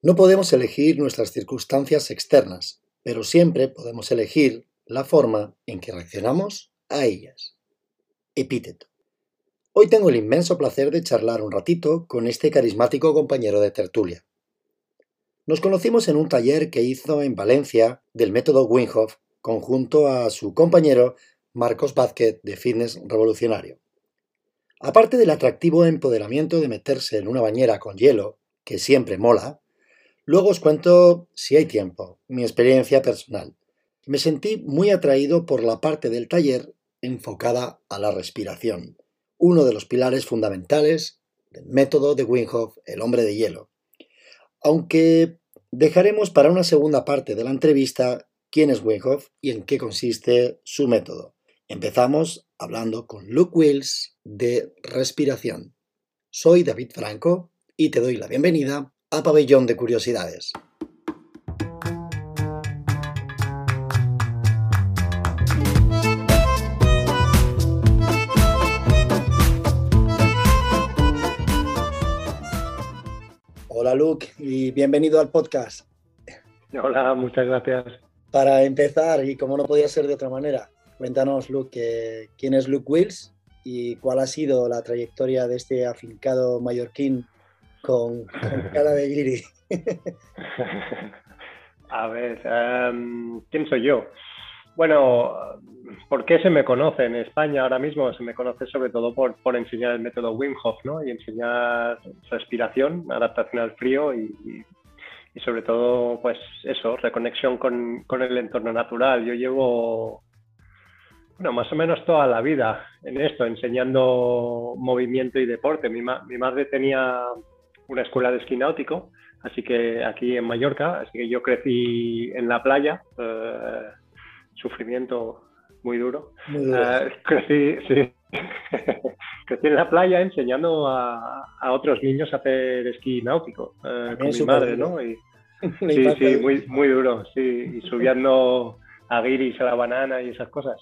No podemos elegir nuestras circunstancias externas, pero siempre podemos elegir la forma en que reaccionamos a ellas. Epíteto. Hoy tengo el inmenso placer de charlar un ratito con este carismático compañero de tertulia. Nos conocimos en un taller que hizo en Valencia del método Winhoff conjunto a su compañero Marcos Vázquez de Fitness Revolucionario. Aparte del atractivo empoderamiento de meterse en una bañera con hielo, que siempre mola, luego os cuento, si hay tiempo, mi experiencia personal. Me sentí muy atraído por la parte del taller enfocada a la respiración, uno de los pilares fundamentales del método de Winhoff, el hombre de hielo. Aunque dejaremos para una segunda parte de la entrevista quién es Winhoff y en qué consiste su método. Empezamos hablando con Luke Wills de respiración. Soy David Franco y te doy la bienvenida a Pabellón de Curiosidades. Hola Luke y bienvenido al podcast. Hola, muchas gracias. Para empezar, y como no podía ser de otra manera, cuéntanos Luke, quién es Luke Wills y cuál ha sido la trayectoria de este afincado mallorquín con, cara de guiri. A ver, em, ¿quién soy yo? Bueno, ¿por qué se me conoce en España ahora mismo? Se me conoce sobre todo por, por enseñar el método Wim Hof, ¿no? Y enseñar respiración, adaptación al frío y, y, sobre todo, pues eso, reconexión con, con, el entorno natural. Yo llevo, bueno, más o menos toda la vida en esto, enseñando movimiento y deporte. Mi, mi madre tenía una escuela de esquí náutico, así que aquí en Mallorca, así que yo crecí en la playa. Eh, sufrimiento muy duro. Eh, crecí, sí. crecí en la playa enseñando a, a, otros niños a hacer esquí náutico eh, con mi madre, ¿no? Y, sí, sí, muy, muy duro, sí, y subiendo a guiris a la banana y esas cosas.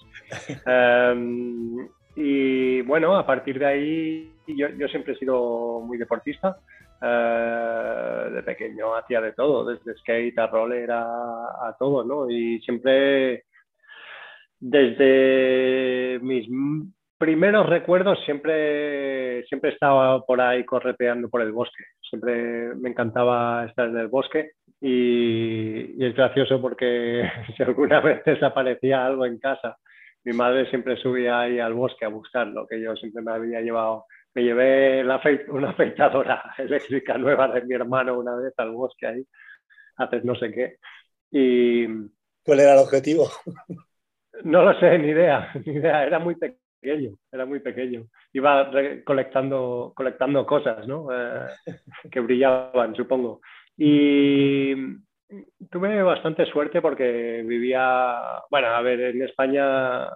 um, y bueno, a partir de ahí yo, yo siempre he sido muy deportista. Uh, de pequeño hacía de todo, desde skate a roller a, a todo, ¿no? Y siempre desde mis primeros recuerdos siempre, siempre estaba por ahí correteando por el bosque. Siempre me encantaba estar en el bosque y, y es gracioso porque si alguna vez desaparecía algo en casa, mi madre siempre subía ahí al bosque a buscarlo, que yo siempre me había llevado. Me llevé la una afeitadora eléctrica nueva de mi hermano una vez al bosque ahí, haces no sé qué. Y, ¿Cuál era el objetivo? No lo sé, ni idea, ni idea. Era muy pequeño, era muy pequeño. Iba colectando, colectando cosas, ¿no? Eh, que brillaban, supongo. Y tuve bastante suerte porque vivía, bueno, a ver, en España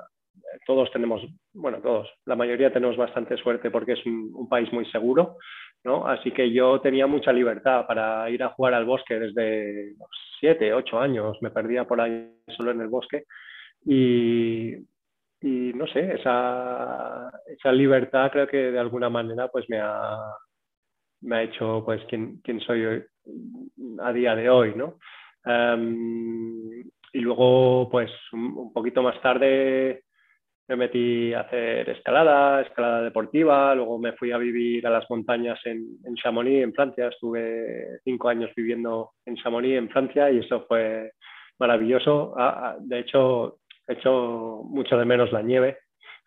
todos tenemos, bueno, todos, la mayoría tenemos bastante suerte porque es un, país muy seguro, ¿no? Así que yo tenía mucha libertad para ir a jugar al bosque desde siete, ocho años, me perdía por ahí solo en el bosque y, y no sé, esa, esa, libertad creo que de alguna manera pues me ha, me ha hecho pues quien, quien soy hoy, a día de hoy, ¿no? Um, y luego pues un, poquito más tarde me metí a hacer escalada, escalada deportiva, luego me fui a vivir a las montañas en, en Chamonix, en Francia, estuve cinco años viviendo en Chamonix, en Francia, y eso fue maravilloso. De hecho, hecho mucho de menos la nieve,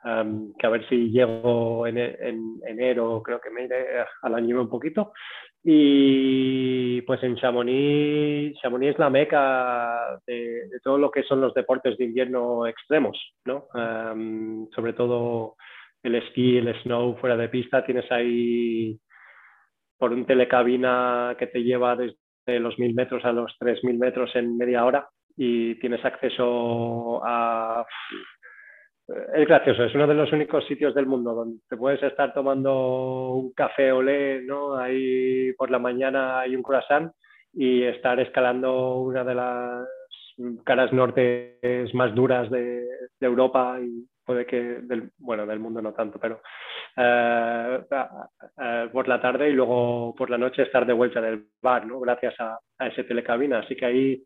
um, que a ver si llego en, en, enero, creo que me iré a la nieve un poquito. Y pues en Chamonix, Chamonix es la meca de, de todo lo que son los deportes de invierno extremos, ¿no? Um, sobre todo el esquí, el snow fuera de pista, tienes ahí por un telecabina que te lleva desde los mil metros a los tres mil metros en media hora y tienes acceso a... Es gracioso, es uno de los únicos sitios del mundo donde te puedes estar tomando un café olé, ¿no? Ahí por la mañana hay un croissant y estar escalando una de las caras norte más duras de, de Europa y, puede que del, bueno, del mundo no tanto, pero eh, por la tarde y luego por la noche estar de vuelta del bar, ¿no? Gracias a, a ese telecabina. Así que ahí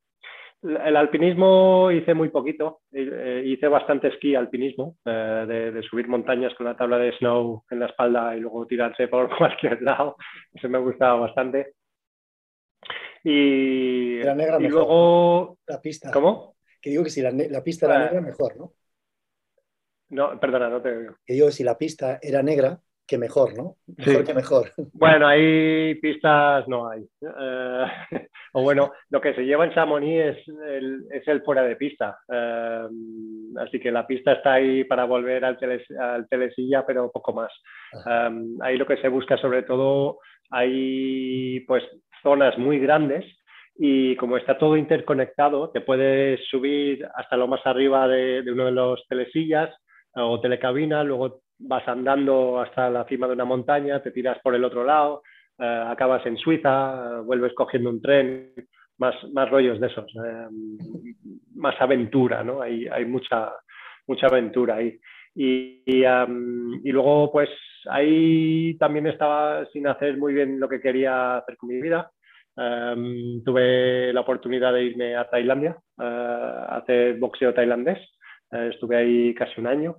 el alpinismo hice muy poquito, eh, hice bastante esquí alpinismo, eh, de, subir montañas con la tabla de snow en la espalda y luego tirarse por cualquier lado. Eso me gustaba bastante. Y, era negra y luego... La pista. ¿Cómo? Que digo que si la, pista era negra, mejor, ¿no? No, perdona, no te digo. Que digo que si la pista era negra, que mejor, ¿no? Mejor que mejor. Bueno, hay pistas, no hay. Eh, o bueno, lo que se lleva en Chamonix es el, es el fuera de pista. Eh, así que la pista está ahí para volver al, al telesilla, pero poco más. Eh, ahí lo que se busca sobre todo, hay pues zonas muy grandes y como está todo interconectado, te puedes subir hasta lo más arriba de, de uno de los telesillas o telecabina, luego vas andando hasta la cima de una montaña, te tiras por el otro lado, eh, acabas en Suiza, vuelves cogiendo un tren, más, más rollos de esos, eh, más aventura, ¿no? Hay, hay mucha, mucha aventura ahí. Y, y, luego, pues ahí también estaba sin hacer muy bien lo que quería hacer con mi vida. tuve la oportunidad de irme a Tailandia eh, a hacer boxeo tailandés. estuve ahí casi un año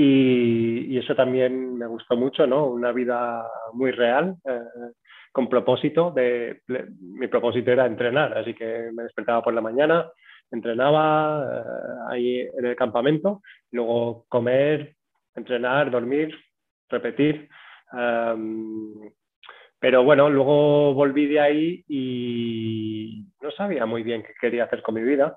y, eso también me gustó mucho, ¿no? Una vida muy real, eh, con propósito. De, mi propósito era entrenar, así que me despertaba por la mañana, entrenaba eh, ahí en el campamento, luego comer, entrenar, dormir, repetir. Em, pero bueno, luego volví de ahí y no sabía muy bien qué quería hacer con mi vida.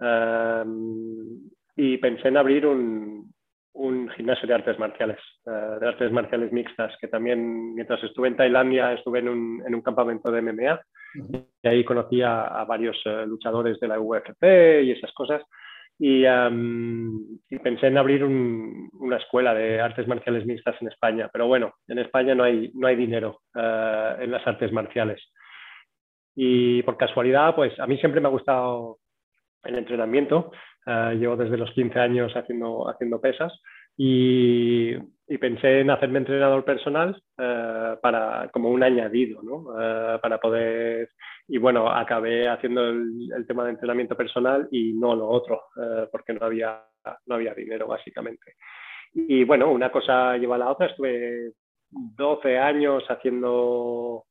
Em, y pensé en abrir un, un gimnasio de artes marciales, eh, de artes marciales mixtas, que también mientras estuve en Tailandia estuve en un, en un campamento de MMA y ahí conocí a, varios eh, luchadores de la UFC y esas cosas. Y, pensé en abrir una escuela de artes marciales mixtas en España, pero bueno, en España no hay, no hay dinero eh, en las artes marciales. Y por casualidad, pues a mí siempre me ha gustado el entrenamiento Uh, llevo desde los 15 años haciendo, haciendo pesas y, pensé en hacerme entrenador personal uh, para, como un añadido, ¿no? Uh, para poder... Y bueno, acabé haciendo el, el, tema de entrenamiento personal y no lo otro, porque no había, no había dinero básicamente. Y bueno, una cosa lleva a la otra. Estuve 12 años haciendo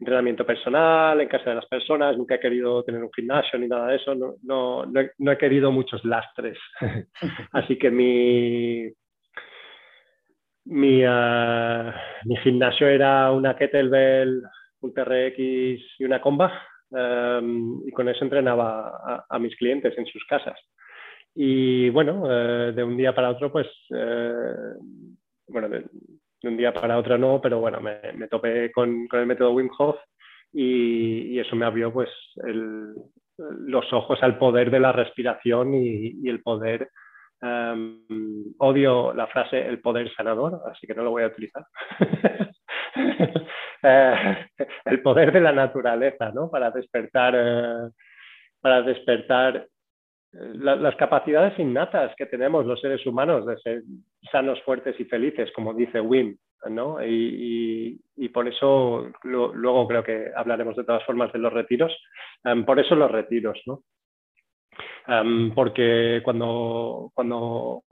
entrenamiento personal en casa de las personas, nunca he querido tener un gimnasio ni nada de eso, no, he, querido muchos lastres. Así que mi, mi, gimnasio era una kettlebell, un TRX y una comba um, y con eso entrenaba a, mis clientes en sus casas. Y bueno, uh, de un día para otro, pues, uh, bueno, de un día para otro no, pero bueno, me, me topé con, con, el método Wim Hof y, y eso me abrió pues el, los ojos al poder de la respiración y, y el poder, um, odio la frase el poder sanador, así que no lo voy a utilizar. eh, el poder de la naturaleza, ¿no? Para despertar, eh, para despertar las capacidades innatas que tenemos los seres humanos de ser sanos, fuertes y felices, como dice Wim, ¿no? Y, por eso luego creo que hablaremos de todas formas de los retiros. Por eso los retiros, ¿no? Porque cuando, cuando,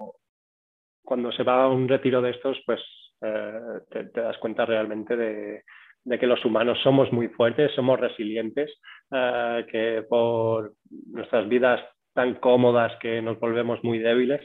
cuando se va a un retiro de estos, pues eh, te, das cuenta realmente de, de, que los humanos somos muy fuertes, somos resilientes, eh, que por nuestras vidas tan cómodas que nos volvemos muy débiles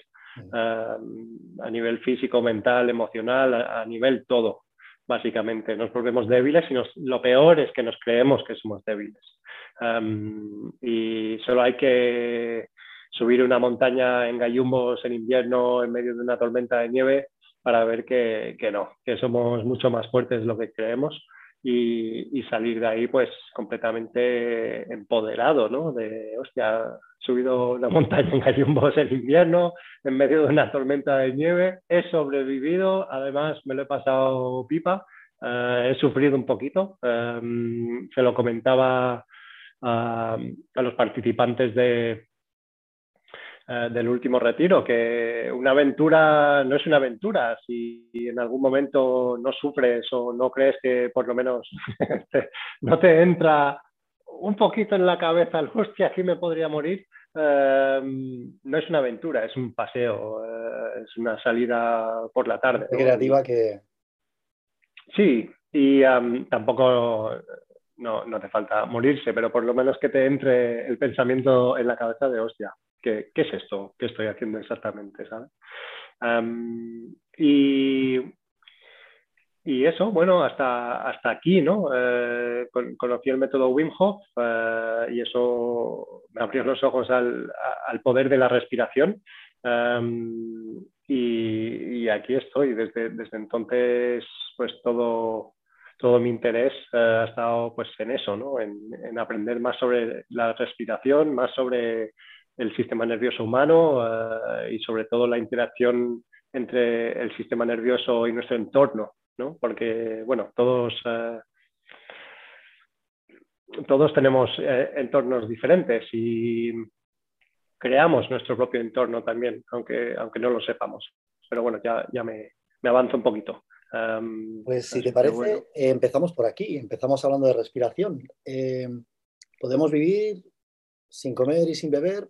uh, a nivel físico, mental, emocional, a, a, nivel todo, básicamente. Nos volvemos débiles y nos, lo peor es que nos creemos que somos débiles. Um, y solo hay que subir una montaña en gallumbos en invierno en medio de una tormenta de nieve para ver que, que no, que somos mucho más fuertes de lo que creemos y, salir de ahí pues completamente empoderado, ¿no? De, hostia, he subido la montaña en gallumbos en invierno, en medio de una tormenta de nieve, he sobrevivido, además me lo he pasado pipa, uh, he sufrido un poquito, um, se lo comentaba a, a los participantes de, eh, del último retiro, que una aventura no es una aventura. Si en algún momento no sufres o no crees que por lo menos no te entra un poquito en la cabeza el hostia, aquí me podría morir, eh, no es una aventura, es un paseo, eh, es una salida por la tarde. Creativa que... Sí, y tampoco no, no te falta morirse, pero por lo menos que te entre el pensamiento en la cabeza de hostia, ¿qué, es esto? ¿Qué estoy haciendo exactamente? ¿sabes? y, y, eso, bueno, hasta, hasta aquí, ¿no? Eh, conocí el método Wim Hof eh, y eso me abrió los ojos al, al poder de la respiración. y, y, aquí estoy. Desde, desde entonces, pues todo, todo mi interés eh, ha estado pues en eso, ¿no? en, en, aprender más sobre la respiración, más sobre el sistema nervioso humano eh, y sobre todo la interacción entre el sistema nervioso y nuestro entorno, ¿no? porque bueno, todos, eh, todos tenemos entornos diferentes y creamos nuestro propio entorno también, aunque, aunque no lo sepamos. Pero bueno, ya, ya me, me avanzo un poquito pues si te parece, eh, empezamos por aquí, empezamos hablando de respiración. Eh, podemos vivir sin comer y sin beber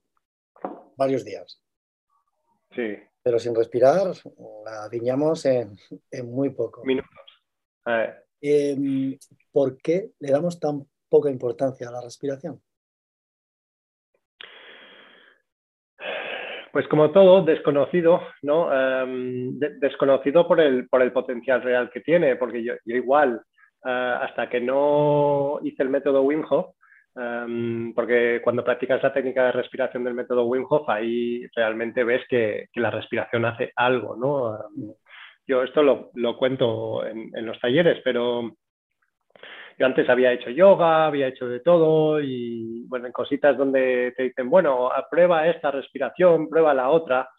varios días. Sí. Pero sin respirar la diñamos en, muy poco. Minutos. Em, ¿Por qué le damos tan poca importancia a la respiración? Pues como todo, desconocido, ¿no? Em, desconocido por el, por el potencial real que tiene, porque yo, igual, eh, hasta que no hice el método Wim Hof, em, porque cuando practicas la técnica de respiración del método Wim Hof, ahí realmente ves que, que la respiración hace algo, ¿no? Em, yo esto lo, lo cuento en, en, los talleres, pero yo antes había hecho yoga, había hecho de todo y bueno, en cositas donde te dicen, bueno, prueba esta respiración, prueba la otra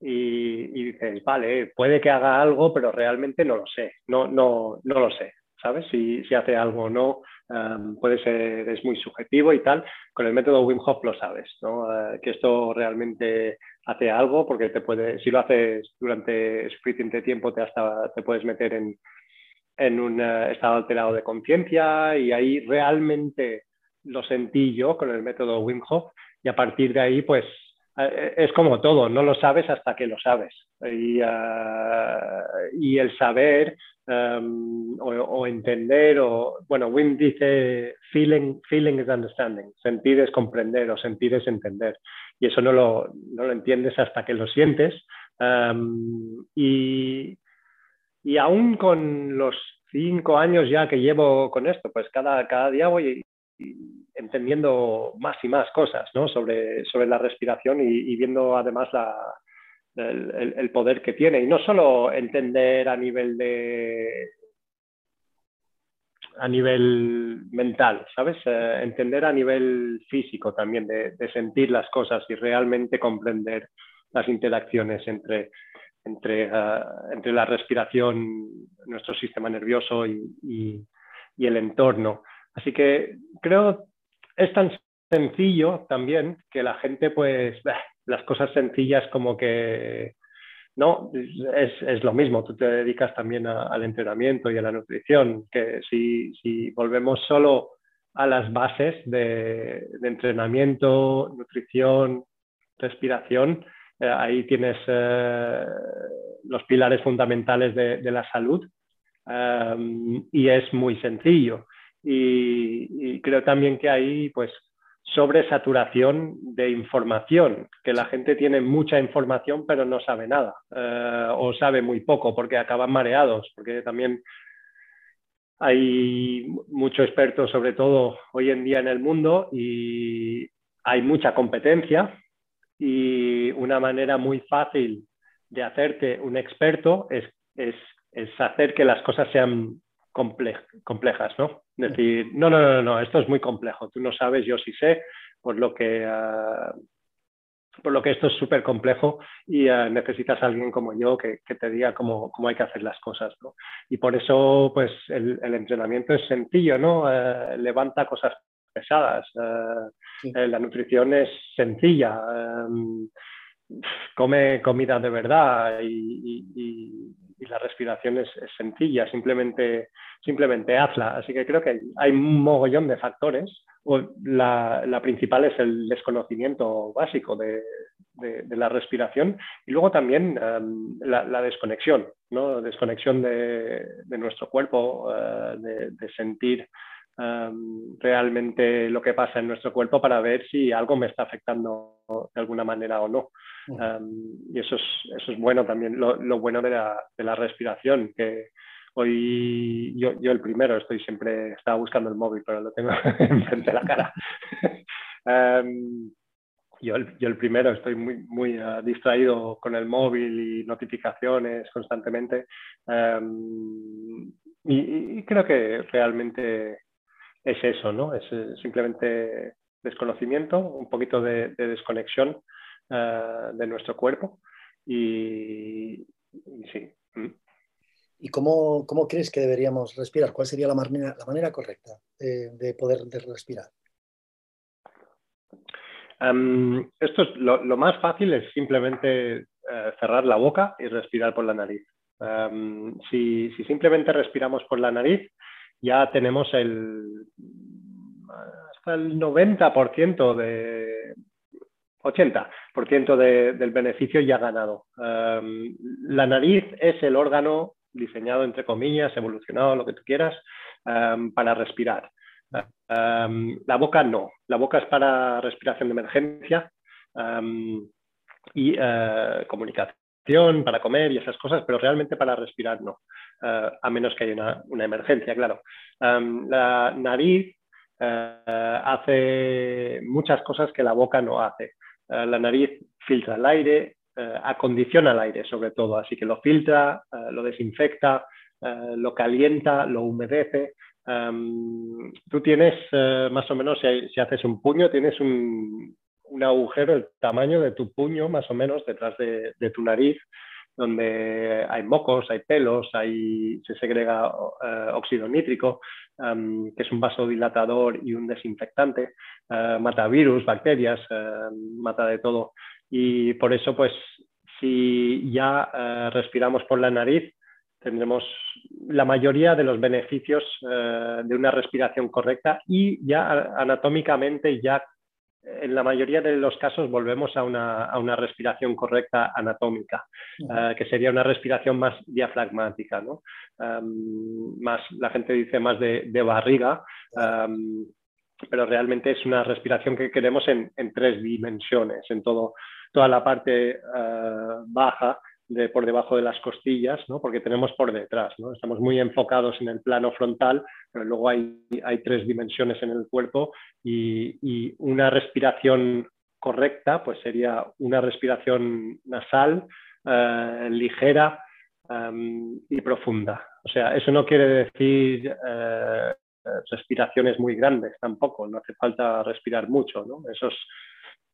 y, dices, vale, puede que haga algo, pero realmente no lo sé, no, no, no lo sé, ¿sabes? Si, si hace algo o no, um, puede ser, es muy subjetivo y tal. Con el método Wim Hof lo sabes. Uh, que esto realmente hace algo porque te puede, si lo haces durante suficiente tiempo te, hasta, te puedes meter en, en un eh, estado alterado de conciencia y ahí realmente lo sentí yo con el método Wim Hof y a partir de ahí pues eh, es como todo, no lo sabes hasta que lo sabes. Y, uh, y el saber um, o, o, entender, o bueno, Wim dice feeling, feeling is understanding, sentir es comprender o sentir es entender. Y eso no lo, no lo entiendes hasta que lo sientes. Um, y, y aún con los cinco años ya que llevo con esto, pues cada, cada día voy entendiendo más y más cosas ¿no? sobre, sobre la respiración y, viendo además el, poder que tiene. Y no solo entender a nivel de a nivel mental, ¿sabes? Eh, entender a nivel físico también, de, de sentir las cosas y realmente comprender las interacciones entre, entre, uh, entre la respiración, nuestro sistema nervioso y, y, y, el entorno. Así que creo es tan sencillo también que la gente, pues, las cosas sencillas como que, no, es, es lo mismo, tú te dedicas también al entrenamiento y a la nutrición, que si, si volvemos solo a las bases de, entrenamiento, nutrición, respiración, eh, ahí tienes eh, los pilares fundamentales de, de la salud um, y es muy sencillo. Y, creo también que hay pues sobresaturación de información, que la gente tiene mucha información pero no sabe nada uh, o sabe muy poco porque acaban mareados, porque también hay mucho experto sobre todo hoy en día en el mundo y hay mucha competencia y una manera muy fácil de hacerte un experto es, es, es hacer que las cosas sean comple complejas, ¿no? Decir, no, no, no, no, esto es muy complejo, tú no sabes, yo sí sé, por lo que, uh, por lo que esto es súper complejo y uh, necesitas a alguien como yo que, que te diga cómo, cómo, hay que hacer las cosas, ¿no? Y por eso, pues, el, el entrenamiento es sencillo, ¿no? Uh, levanta cosas pesadas. Sí. la nutrición es sencilla. Um, come comida de verdad y, la respiración es, sencilla, simplemente, simplemente hazla. Así que creo que hay, un mogollón de factores. La, principal es el desconocimiento básico de, la respiración y luego también em, la, desconexión, ¿no? desconexión de, nuestro cuerpo, eh, de, sentir em, realmente lo que pasa en nuestro cuerpo para ver si algo me está afectando de alguna manera o no y eso es, eso es bueno también, lo, lo bueno de la, de la, respiración, que hoy yo, yo, el primero estoy siempre, estaba buscando el móvil, pero lo tengo enfrente de la cara. yo, el, yo, el, primero estoy muy, muy uh, distraído con el móvil y notificaciones constantemente. y, y, creo que realmente es eso, ¿no? Es eh, simplemente desconocimiento, un poquito de, de desconexión eh, de nuestro cuerpo. Y, sí. Mm. ¿Y cómo, cómo, crees que deberíamos respirar? ¿Cuál sería la manera, la manera correcta de, poder respirar? Esto es lo, más fácil es simplemente eh, cerrar la boca y respirar por la nariz. Si, si, simplemente respiramos por la nariz, ya tenemos el hasta el 90% de, 80% del beneficio ya ganado. Em, la nariz es el órgano diseñado, entre comillas, evolucionado, lo que tú quieras, em, para respirar. Em, la boca no. La boca es para respiración de emergencia y uh, comunicación, para comer y esas cosas, pero realmente para respirar no, uh, a menos que haya una, emergencia, claro. la nariz uh, hace muchas cosas que la boca no hace. Eh, la nariz filtra el aire, eh, acondiciona el aire sobre todo, así que lo filtra, eh, lo desinfecta, lo calienta, lo humedece. Tú tienes más o menos, si, haces un puño, tienes un, agujero el tamaño de tu puño más o menos detrás de, tu nariz donde hay mocos, hay pelos, hay, se segrega óxido nítrico, que es un vasodilatador y un desinfectante. Eh, mata virus, bacterias, eh, mata de todo. Y por eso, pues, si ya eh, respiramos por la nariz, tendremos la mayoría de los beneficios de una respiración correcta y ya anatómicamente ya en la mayoría de los casos volvemos a una, a una respiración correcta anatómica, que sería una respiración más diafragmática, ¿no? Em, más, la gente dice más de, de barriga, em, pero realmente es una respiración que queremos en, tres dimensiones, en todo, toda la parte eh, baja, de por debajo de las costillas, ¿no? porque tenemos por detrás. ¿no? Estamos muy enfocados en el plano frontal, pero luego hay, hay tres dimensiones en el cuerpo y, una respiración correcta pues sería una respiración nasal, eh, ligera em, y profunda. O sea, eso no quiere decir eh, respiraciones muy grandes tampoco, no hace falta respirar mucho, ¿no? Eso es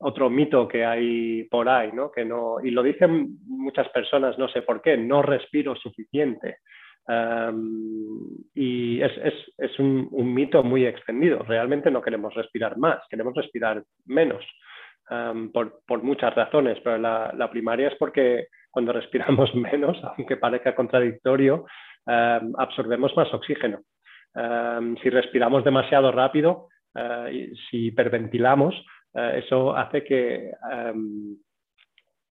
otro mito que hay por ahí, ¿no? Que no y lo dicen muchas personas, no sé por qué, no respiro suficiente. y es, es, es un, mito muy extendido. Realmente no queremos respirar más, queremos respirar menos, por, por, muchas razones, pero la, la, primaria es porque cuando respiramos menos, aunque parezca contradictorio, absorbemos más oxígeno. Em, si respiramos demasiado rápido, eh, si hiperventilamos, eh, eso hace que, em,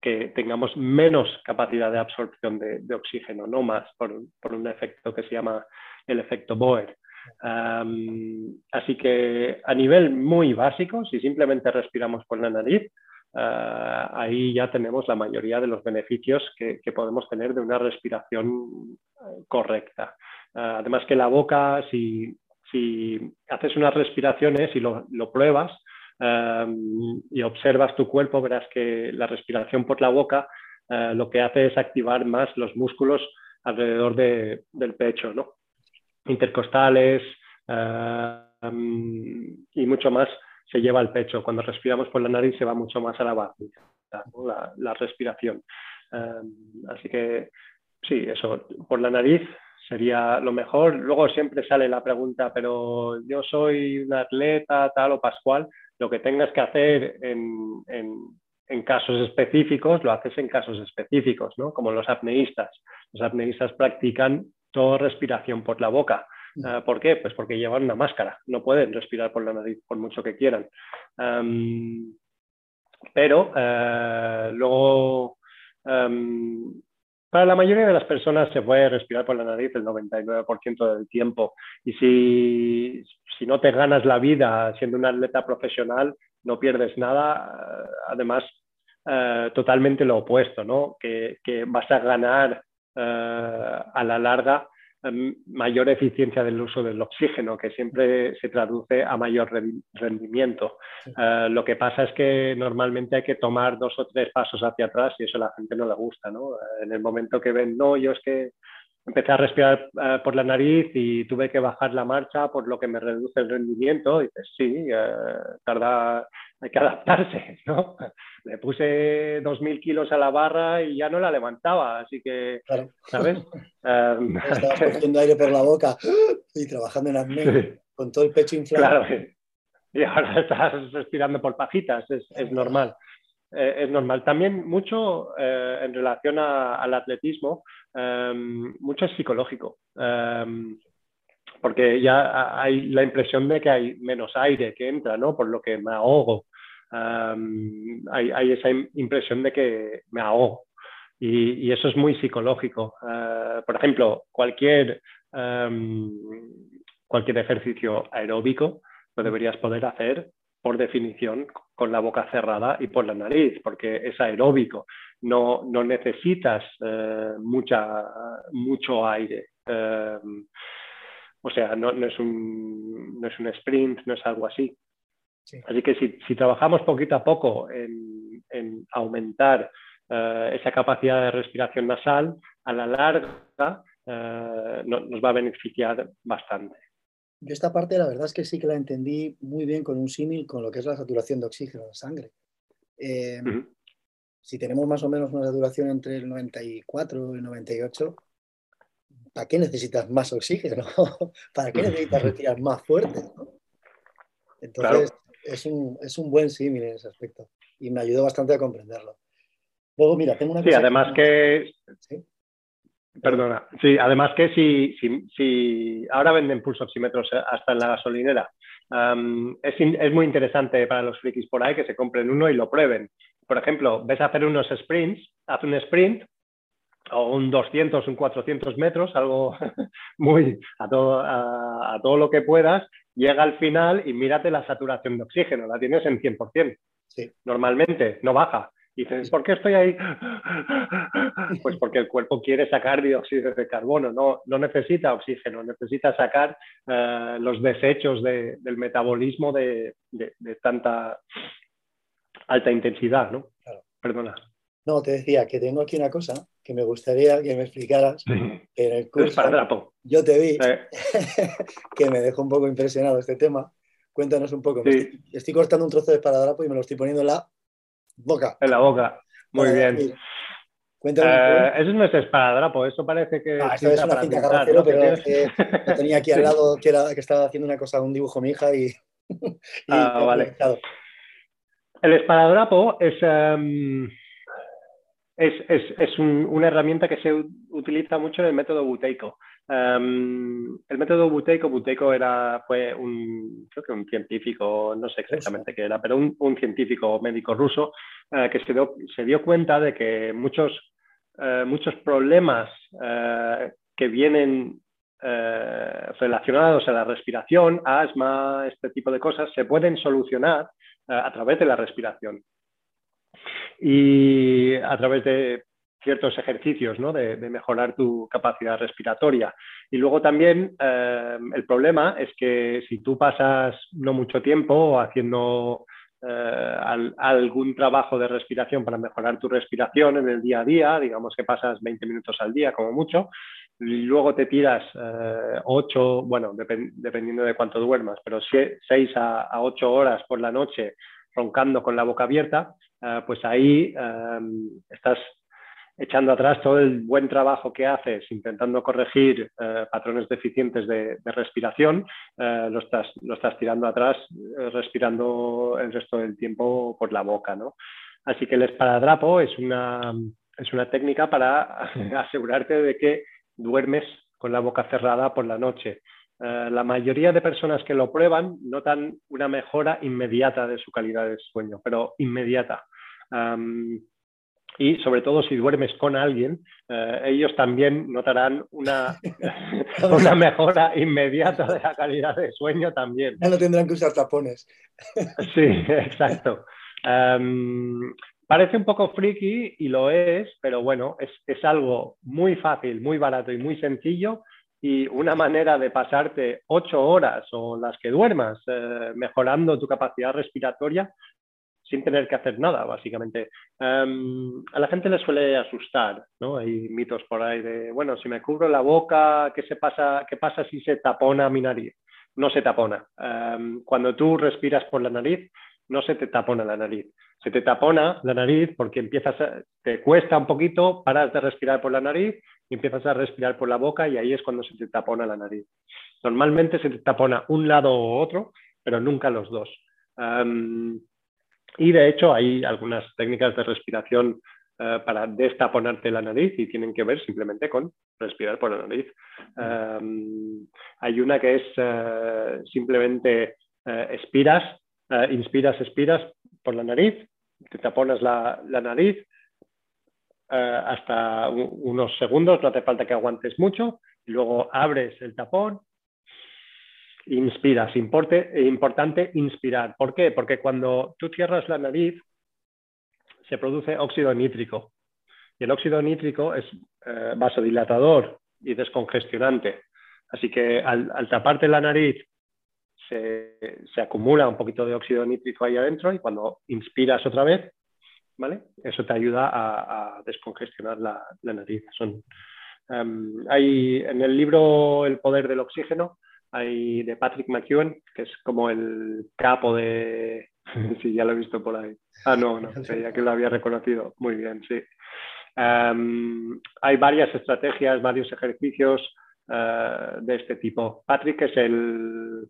que, tengamos menos capacidad de absorción de, oxígeno, no más, por, un efecto que se llama el efecto Boer. Em, así que a nivel muy básico, si simplemente respiramos por la nariz, eh, ahí ya tenemos la mayoría de los beneficios que, podemos tener de una respiración correcta. Ah, además que la boca, si, haces unas respiraciones y lo, pruebas y observas tu cuerpo, verás que la respiración por la boca ah, lo que hace es activar más los músculos alrededor del pecho, ¿no? intercostales y mucho más se lleva al pecho. Cuando respiramos por la nariz se va mucho más a la barriga, la, la, respiración. así que sí, eso, por la nariz sería lo mejor. Luego siempre sale la pregunta, pero yo soy un atleta tal o pascual, lo que tengas que hacer en, en casos específicos, lo haces en casos específicos, ¿no? Como los apneístas. Los apneístas practican toda respiración por la boca. Mm. Eh, ¿Por qué? Pues porque llevan una máscara, no pueden respirar por la nariz por mucho que quieran. Pero eh, luego, para la mayoría de las personas se puede respirar por la nariz el 99% del tiempo. Y si, si no te ganas la vida siendo un atleta profesional, no pierdes nada. Además, eh, totalmente lo opuesto, ¿no? que, que vas a ganar a la larga mayor eficiencia del uso del oxígeno, que siempre se traduce a mayor rendimiento. Eh, lo que pasa es que normalmente hay que tomar dos o tres pasos hacia atrás y eso a la gente no le gusta. ¿no? En el momento que ven, no, yo es que empecé a respirar eh, por la nariz y tuve que bajar la marcha por lo que me reduce el rendimiento, y dices, sí, eh, tarda hay que adaptarse, ¿no? Le puse 2.000 kilos a la barra y ya no la levantaba, así que, ¿sabes? Um, Estabas cogiendo aire por la boca y trabajando en apnea, con todo el pecho inflado. Claro, y ahora estás respirando por pajitas, es, es normal. Eh, es normal. También mucho eh, en relación al atletismo, em, mucho es psicológico. Em, porque ya hay la impresión de que hay menos aire que entra, ¿no? Por lo que me ahogo hay, esa impresión de que me ahogo. Y, eso es muy psicológico. Eh, por ejemplo, cualquier, cualquier ejercicio aeróbico lo deberías poder hacer por definición con la boca cerrada y por la nariz, porque es aeróbico. No, no necesitas eh, mucha, mucho aire. o sea, no, no, es un, no es un sprint, no es algo así. Así que si, trabajamos poquito a poco en, aumentar eh, esa capacidad de respiración nasal, a la larga eh, nos va a beneficiar bastante. Yo esta parte la verdad es que sí que la entendí muy bien con un símil con lo que es la saturación de oxígeno en la sangre. Eh, si tenemos más o menos una saturación entre el 94 y el 98, ¿para qué necesitas más oxígeno? ¿Para qué necesitas respirar más fuerte? Entonces, es un, es un buen símil en ese aspecto y me ayudó bastante a comprenderlo. Luego, mira, tengo una cosa. Sí, además que. Perdona. Sí, además que si, si, si ahora venden pulsoxímetros eh, hasta en la gasolinera, es, es, muy interesante para los frikis por ahí que se compren uno y lo prueben. Por ejemplo, ves a hacer unos sprints, haz un sprint o un 200, un 400 metros, algo muy a todo, a, todo lo que puedas, llega al final y mírate la saturación de oxígeno, la tienes en 100%. Sí. Normalmente, no baja. Y dices, ¿por qué estoy ahí? Pues porque el cuerpo quiere sacar dióxido de carbono, no, no necesita oxígeno, necesita sacar eh, los desechos del metabolismo de, de, tanta alta intensidad, ¿no? Perdona. No, te decía que tengo aquí una cosa que me gustaría que me explicaras. En el curso, yo te vi que me dejó un poco impresionado este tema. Cuéntanos un poco. Estoy, cortando un trozo de esparadrapo y me lo estoy poniendo en la boca. En la boca. Muy bien. Cuéntame. Eh, eso no es esparadrapo, eso parece que. Ah, es una cinta carrocero, pero lo tenía aquí al lado que, era, que estaba haciendo una cosa, un dibujo mi hija y. ah, vale. El esparadrapo es. Em, es, es, es un, una herramienta que se utiliza mucho en el método buteico. Um, el método buteico, buteico era, fue un, creo que un científico, no sé exactamente qué era, pero un, un científico médico ruso uh, que se dio, se dio, cuenta de que muchos, uh, muchos problemas uh, que vienen relacionados a la respiración, asma, este tipo de cosas, se pueden solucionar a través de la respiración. Y a través de ciertos ejercicios ¿no? de, mejorar tu capacidad respiratoria. Y luego también eh, el problema es que si tú pasas no mucho tiempo haciendo eh, algún trabajo de respiración para mejorar tu respiración en el día a día, digamos que pasas 20 minutos al día como mucho, y luego te tiras eh, 8, bueno, dependiendo de cuánto duermas, pero 6 a, a 8 horas por la noche roncando con la boca abierta, eh, pues ahí estás echando atrás todo el buen trabajo que haces intentando corregir eh, patrones deficientes de, respiración, eh, lo, estás, lo estás tirando atrás respirando el resto del tiempo por la boca. ¿no? Así que el esparadrapo es una, es una técnica para asegurarte de que duermes con la boca cerrada por la noche. Eh, la mayoría de personas que lo prueban notan una mejora inmediata de su calidad de sueño, pero inmediata. Y sobre todo si duermes con alguien, eh, ellos también notarán una, una mejora inmediata de la calidad de sueño también. Ya no tendrán que usar tapones. sí, exacto. parece un poco friki y lo es, pero bueno, es, es algo muy fácil, muy barato y muy sencillo y una manera de pasarte ocho horas o las que duermas eh, mejorando tu capacidad respiratoria sin tener que hacer nada, básicamente. Em, a la gente le suele asustar, ¿no? Hay mitos por ahí de, bueno, si me cubro la boca, ¿qué, se pasa, qué pasa si se tapona mi nariz? No se tapona. Em, cuando tú respiras por la nariz, no se te tapona la nariz. Se te tapona la nariz porque empiezas te cuesta un poquito, paras de respirar por la nariz y empiezas a respirar por la boca y ahí es cuando se te tapona la nariz. Normalmente se te tapona un lado u otro, pero nunca los dos. Y de hecho hay algunas técnicas de respiración eh, para destaponarte la nariz y tienen que ver simplemente con respirar por la nariz. hay una que es eh, simplemente eh, expiras, inspiras, expiras por la nariz, te taponas la nariz, eh, hasta unos segundos, no hace falta que aguantes mucho, y luego abres el tapón, inspiras. Importe, importante inspirar. ¿Por qué? Porque cuando tú cierras la nariz, se produce óxido nítrico. Y el óxido nítrico es eh, vasodilatador y descongestionante. Así que al, taparte la nariz se, se, acumula un poquito de óxido nítrico ahí adentro y cuando inspiras otra vez ¿vale? Eso te ayuda a, descongestionar la, nariz. Son, em, hay, en el libro El poder del oxígeno, hay de Patrick McEwen, que es como el capo de... sí, ya lo he visto por ahí. Ah, no, no, ya que lo había reconocido. Muy bien, sí. Em, hay varias estrategias, varios ejercicios eh, de este tipo. Patrick es el,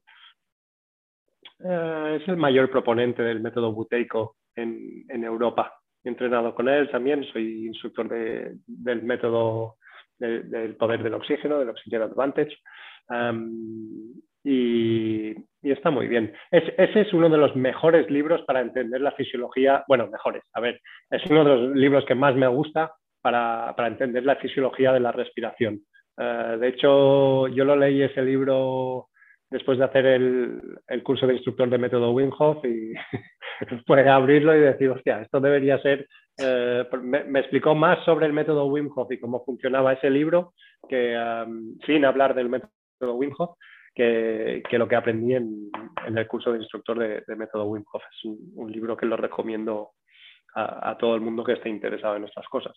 eh, es el mayor proponente del método buteico en, Europa. He entrenado con él también, soy instructor del método del poder del oxígeno, del Oxygen Advantage. Y, está muy bien. ese es uno de los mejores libros para entender la fisiología, bueno, mejores, a ver, es uno de los libros que más me gusta para, entender la fisiología de la respiración. Eh, de hecho, yo lo leí ese libro después de hacer el, curso de instructor de método Wim Hof y pues abrirlo y decir, hostia, esto debería ser... Eh, me, explicó más sobre el método Wim Hof y cómo funcionaba ese libro que sin hablar del método Wim Hof que, lo que aprendí en, el curso de instructor de, método Wim Hof. Es un, libro que lo recomiendo a, todo el mundo que esté interesado en estas cosas.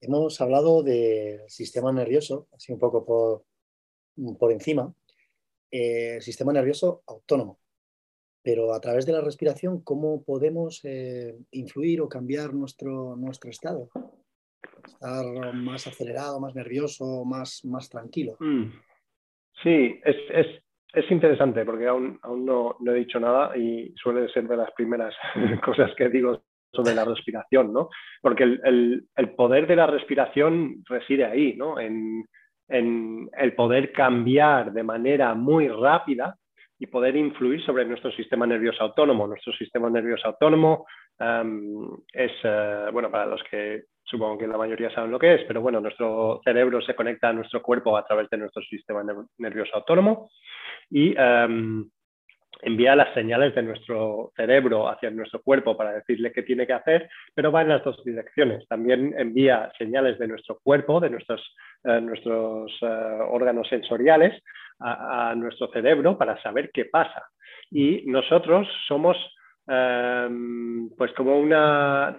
Hemos hablado del sistema nervioso, así un poco por, por encima, el sistema nervioso autónomo. Pero a través de la respiración, ¿cómo podemos eh, influir o cambiar nuestro, nuestro estado? Estar más acelerado, más nervioso, más, más tranquilo. Mm. Sí, es, es, es, interesante porque aún, aún no, no, he dicho nada y suele ser de las primeras cosas que digo sobre la respiración, ¿no? Porque el, el, poder de la respiración reside ahí, ¿no? En, en el poder cambiar de manera muy rápida y poder influir sobre nuestro sistema nervioso autónomo. Nuestro sistema nervioso autónomo es, eh, bueno, para los que supongo que la mayoría saben lo que es, pero bueno, nuestro cerebro se conecta a nuestro cuerpo a través de nuestro sistema nervioso autónomo y em, envía las señales de nuestro cerebro hacia nuestro cuerpo para decirle qué tiene que hacer, pero va en las dos direcciones. También envía señales de nuestro cuerpo, de nuestros, eh, nuestros eh, órganos sensoriales, a, nuestro cerebro para saber qué pasa. Y nosotros somos em, pues como una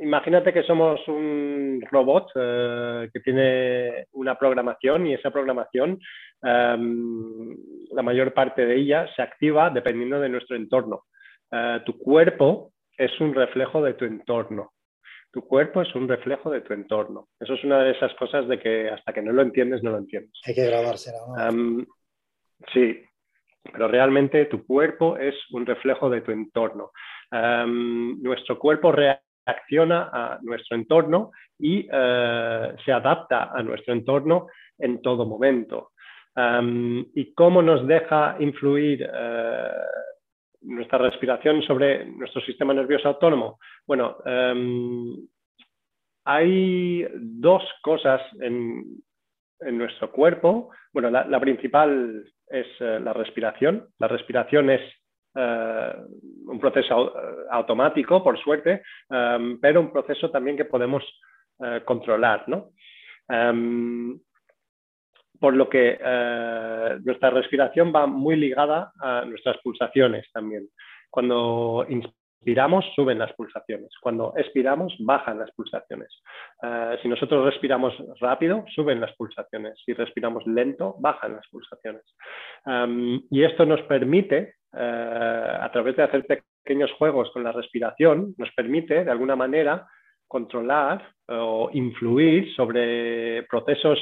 imagínate que somos un robot eh, que tiene una programación y esa programación, em, la mayor parte de ella se activa dependiendo de nuestro entorno. Eh, tu cuerpo es un reflejo de tu entorno. Tu cuerpo es un reflejo de tu entorno. Eso es una de esas cosas de que hasta que no lo entiendes, no lo entiendes. Hay que grabársela. Em, sí. pero realmente tu cuerpo es un reflejo de tu entorno. Em, nuestro cuerpo reacciona a nuestro entorno y eh, se adapta a nuestro entorno en todo momento. ¿Y cómo nos deja influir eh, nuestra respiración sobre nuestro sistema nervioso autónomo? Bueno, em, hay dos cosas en, nuestro cuerpo. Bueno, la, principal es eh, la respiración. La respiración es eh, un proceso automático, por suerte, em, pero un proceso también que podemos controlar. ¿no? por lo que eh, nuestra respiración va muy ligada a nuestras pulsaciones también. Cuando inspiramos, suben las pulsaciones. Cuando expiramos, bajan las pulsaciones. Eh, si nosotros respiramos rápido, suben las pulsaciones. Si respiramos lento, bajan las pulsaciones. y esto nos permite, eh, a través de hacer pequeños juegos con la respiración, nos permite, de alguna manera, controlar o influir sobre procesos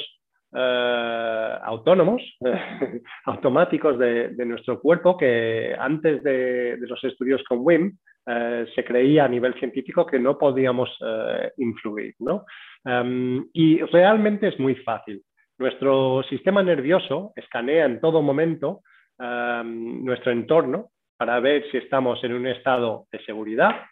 eh, autónomos, automáticos de, nuestro cuerpo, que antes de, los estudios con WIM eh, se creía a nivel científico que no podíamos eh, influir. Em, y realmente es muy fácil. Nuestro sistema nervioso escanea en todo momento nuestro entorno para ver si estamos en un estado de seguridad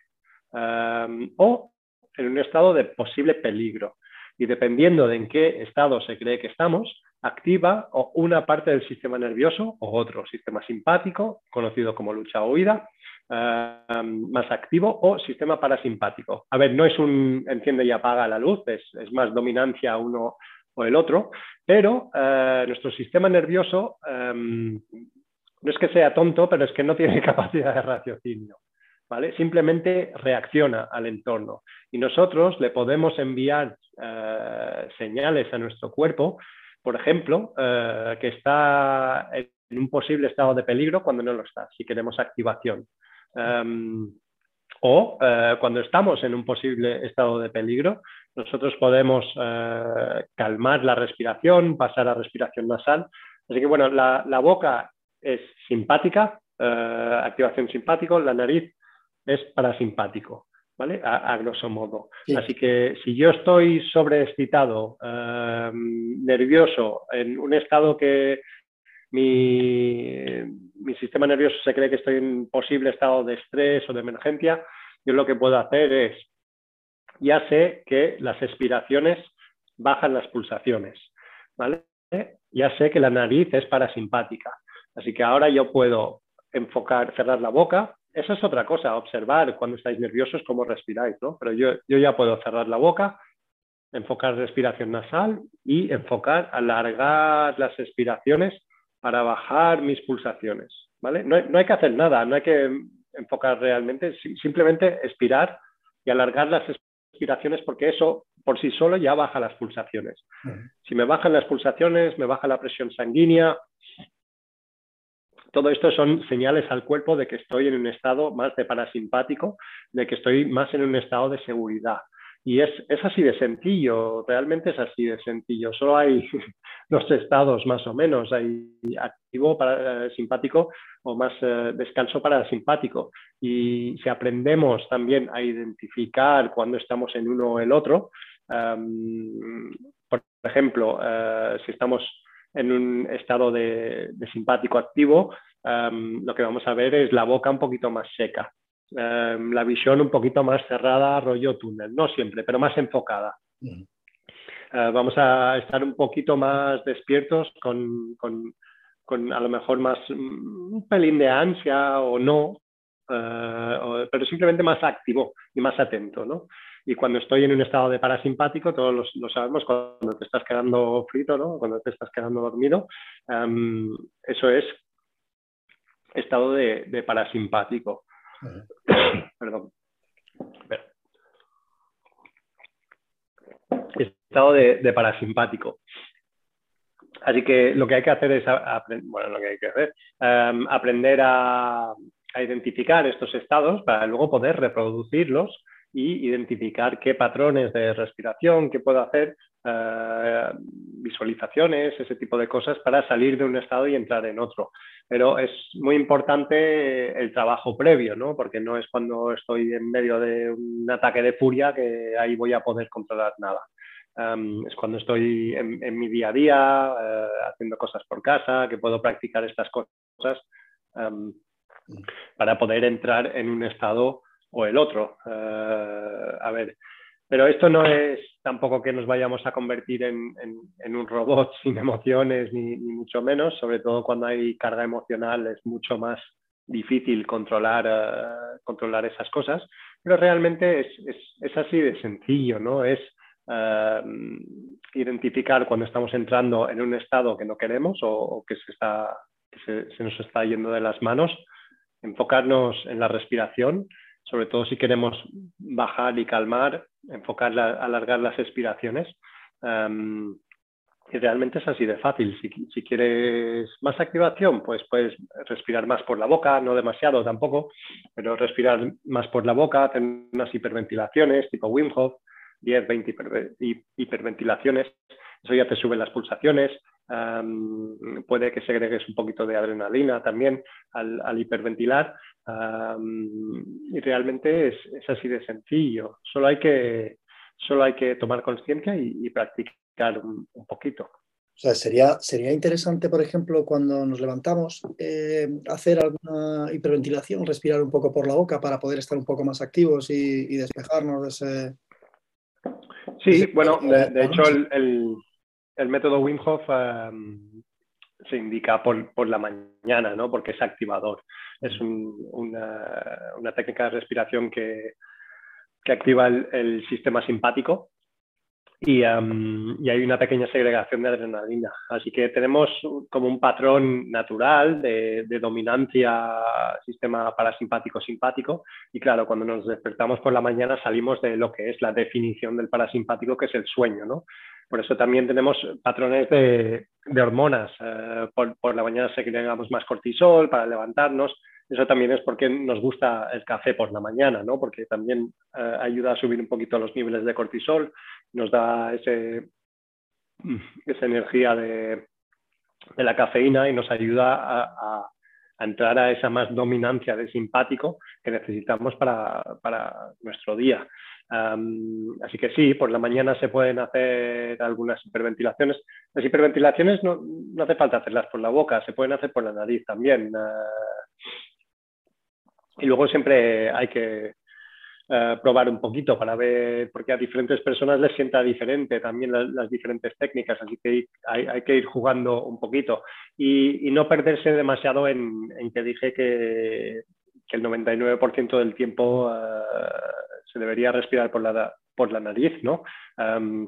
o en un estado de posible peligro y dependiendo de en qué estado se cree que estamos, activa una parte del sistema nervioso o otro, sistema simpático, conocido como lucha o huida, más activo, o sistema parasimpático. A ver, no es un enciende y apaga la luz, es, más dominancia uno o el otro, pero eh, nuestro sistema nervioso no es que sea tonto, pero es que no tiene capacidad de raciocinio. Simplemente reacciona al entorno. Y nosotros le podemos enviar eh, señales a nuestro cuerpo, por ejemplo, eh, que está en un posible estado de peligro cuando no lo está, si queremos activación. Em, o eh, cuando estamos en un posible estado de peligro, nosotros podemos calmar la respiración, pasar a respiración nasal. Así que bueno, la boca es simpática, activación simpático, la nariz es parasimpático, ¿vale? A, grosso modo. Así que si yo estoy sobreexcitado, em, nervioso, en un estado que mi, mi, sistema nervioso se cree que estoy en posible estado de estrés o de emergencia, yo lo que puedo hacer es, ya sé que las expiraciones bajan las pulsaciones, ¿vale? Ya sé que la nariz es parasimpática. Así que ahora yo puedo enfocar, cerrar la boca, eso es otra cosa, observar cuando estáis nerviosos cómo respiráis, ¿no? Pero yo, yo ya puedo cerrar la boca, enfocar respiración nasal y enfocar, alargar las expiraciones para bajar mis pulsaciones, ¿vale? No, hay que hacer nada, no hay que enfocar realmente, simplemente expirar y alargar las expiraciones porque eso por sí solo ya baja las pulsaciones. Si me bajan las pulsaciones, me baja la presión sanguínea, todo esto son señales al cuerpo de que estoy en un estado más de parasimpático, de que estoy más en un estado de seguridad. Y es, así de sencillo, realmente es así de sencillo. Solo hay dos estados más o menos, hay activo parasimpático o más eh, descanso parasimpático. Y si aprendemos también a identificar cuando estamos en uno o el otro, em, por ejemplo, eh, si estamos en un estado de, simpático activo, em, lo que vamos a ver es la boca un poquito más seca, em, la visión un poquito más cerrada, rollo túnel, no siempre, pero más enfocada. Eh, vamos a estar un poquito más despiertos con, a lo mejor más mm, un pelín de ansia o no, eh, pero simplemente más activo y más atento, ¿no? Y cuando estoy en un estado de parasimpático, todos lo sabemos, cuando te estás quedando frito, ¿no? cuando te estás quedando dormido, em, eso es estado de, parasimpático. Perdón. Estado de, parasimpático. Así que lo que hay que hacer es bueno, lo que hay que hacer, em, aprender a, a identificar estos estados para luego poder reproducirlos y identificar qué patrones de respiración, qué puedo hacer eh, visualizaciones, ese tipo de cosas para salir de un estado y entrar en otro. Pero es muy importante el trabajo previo, ¿no? Porque no es cuando estoy en medio de un ataque de furia que ahí voy a poder controlar nada. Em, es cuando estoy en, mi día a día, eh, haciendo cosas por casa, que puedo practicar estas cosas em, para poder entrar en un estado o el otro. Eh, a ver, pero esto no es tampoco que nos vayamos a convertir en, un robot sin emociones, ni, mucho menos, sobre todo cuando hay carga emocional es mucho más difícil controlar, eh, controlar esas cosas, pero realmente es, así de sencillo, ¿no? Es eh, identificar cuando estamos entrando en un estado que no queremos o, que, está, que se nos está yendo de las manos, enfocarnos en la respiración sobre todo si queremos bajar y calmar, enfocar, alargar las expiraciones. y realmente es así de fácil. Si, quieres más activación, pues puedes respirar más por la boca, no demasiado tampoco, pero respirar más por la boca, tener unas hiperventilaciones tipo Wim Hof, 10, 20 hiperventilaciones. Eso ya te sube las pulsaciones. Puede que segregues un poquito de adrenalina también al hiperventilar y realmente es, así de sencillo. Solo hay que, solo hay que tomar conciencia y, practicar un, poquito. O sea, sería, sería interesante, por ejemplo, cuando nos levantamos, eh, hacer alguna hiperventilación, respirar un poco por la boca para poder estar un poco más activos y, despejarnos de ese... Sí, bueno, de, hecho el, el, método Wim Hof se indica por, por, la mañana, ¿no? Porque es activador es una, técnica de respiración que, activa el, sistema simpático y, hay una pequeña segregación de adrenalina. Así que tenemos como un patrón natural de, de dominancia sistema parasimpático-simpático y claro, cuando nos despertamos por la mañana salimos de lo que es la definición del parasimpático, que es el sueño, ¿no? Por eso también tenemos patrones de, hormonas. Eh, por, la mañana segregamos más cortisol para levantarnos. Eso también es porque nos gusta el café por la mañana, ¿no? porque también eh, ayuda a subir un poquito los niveles de cortisol, nos da esa energía de, la cafeína y nos ayuda a, entrar a esa más dominancia de simpático que necesitamos para, para nuestro día así que sí, por la mañana se pueden hacer algunas hiperventilaciones. Las hiperventilaciones no, no, hace falta hacerlas por la boca, se pueden hacer por la nariz también. Ah. y luego siempre hay que eh, probar un poquito para ver, porque a diferentes personas les sienta diferente también las, diferentes técnicas, así que hay, hay, que ir jugando un poquito y, y no perderse demasiado en, en que dije que, que el 99% del tiempo... Uh, se debería respirar por la, por la nariz, ¿no?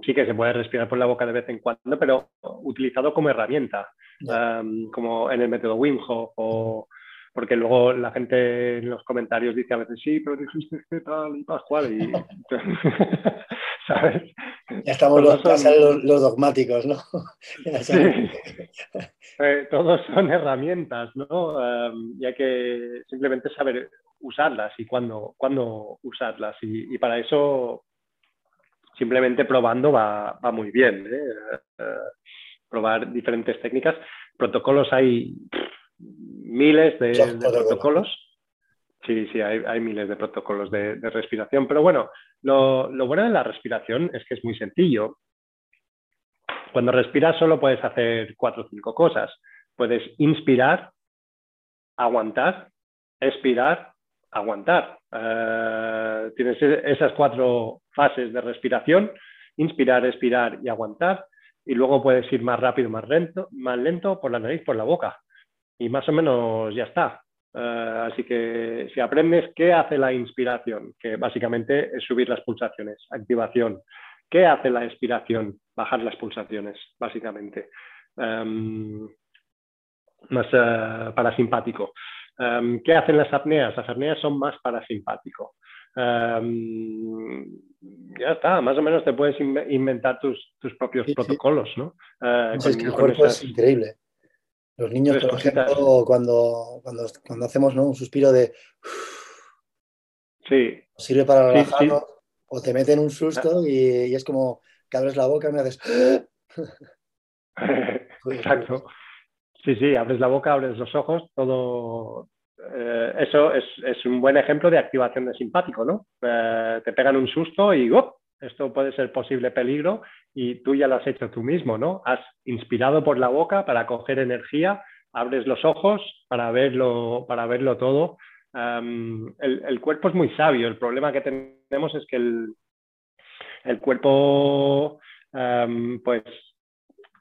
sí que se puede respirar por la boca de vez en cuando, pero utilizado como herramienta, como en el método Wim Hof o porque luego la gente en los comentarios dice a veces, sí, pero dijiste que tal y Pascual, y ¿sabes? Ya estamos los, los, dogmáticos, ¿no? Eh, todos son herramientas, ¿no? y hay que simplemente saber usarlas y cuándo, cuándo usarlas. Y, para eso, simplemente probando va, va muy bien. ¿eh? Eh, probar diferentes técnicas. Protocolos hay miles de, protocolos. Sí, sí, hay, hay, miles de protocolos de, respiración. Pero bueno, lo, lo, bueno de la respiración es que es muy sencillo. Cuando respiras solo puedes hacer cuatro o cinco cosas. Puedes inspirar, aguantar, expirar aguantar. Eh, tienes e-, esas cuatro fases de respiración, inspirar, expirar y aguantar, y luego puedes ir más rápido, más lento, más lento por la nariz, por la boca. Y más o menos ya está. Eh, así que si aprendes qué hace la inspiración, que básicamente es subir las pulsaciones, activación. ¿Qué hace la expiración? Bajar las pulsaciones, básicamente. Em, más uh, parasimpático. Em, ¿Qué hacen las apneas? Las apneas son más parasimpático. Um, ya está, más o menos te puedes inventar tus, tus propios protocolos, ¿no? Uh, es que el cuerpo es increíble. Los niños, por ejemplo, cuando, cuando, cuando, hacemos ¿no? un suspiro de... Sí. Sirve para relajarnos o te meten un susto y, y, es como que abres la boca y me haces... Exacto. Sí, sí, abres la boca, abres los ojos, todo... Eh, eso es, un buen ejemplo de activación de simpático, ¿no? Eh, te pegan un susto y ¡oh! Esto puede ser posible peligro y tú ya lo has hecho tú mismo, ¿no? Has inspirado por la boca para coger energía, abres los ojos para verlo, para verlo todo. el, cuerpo es muy sabio, el problema que tenemos es que el, el cuerpo pues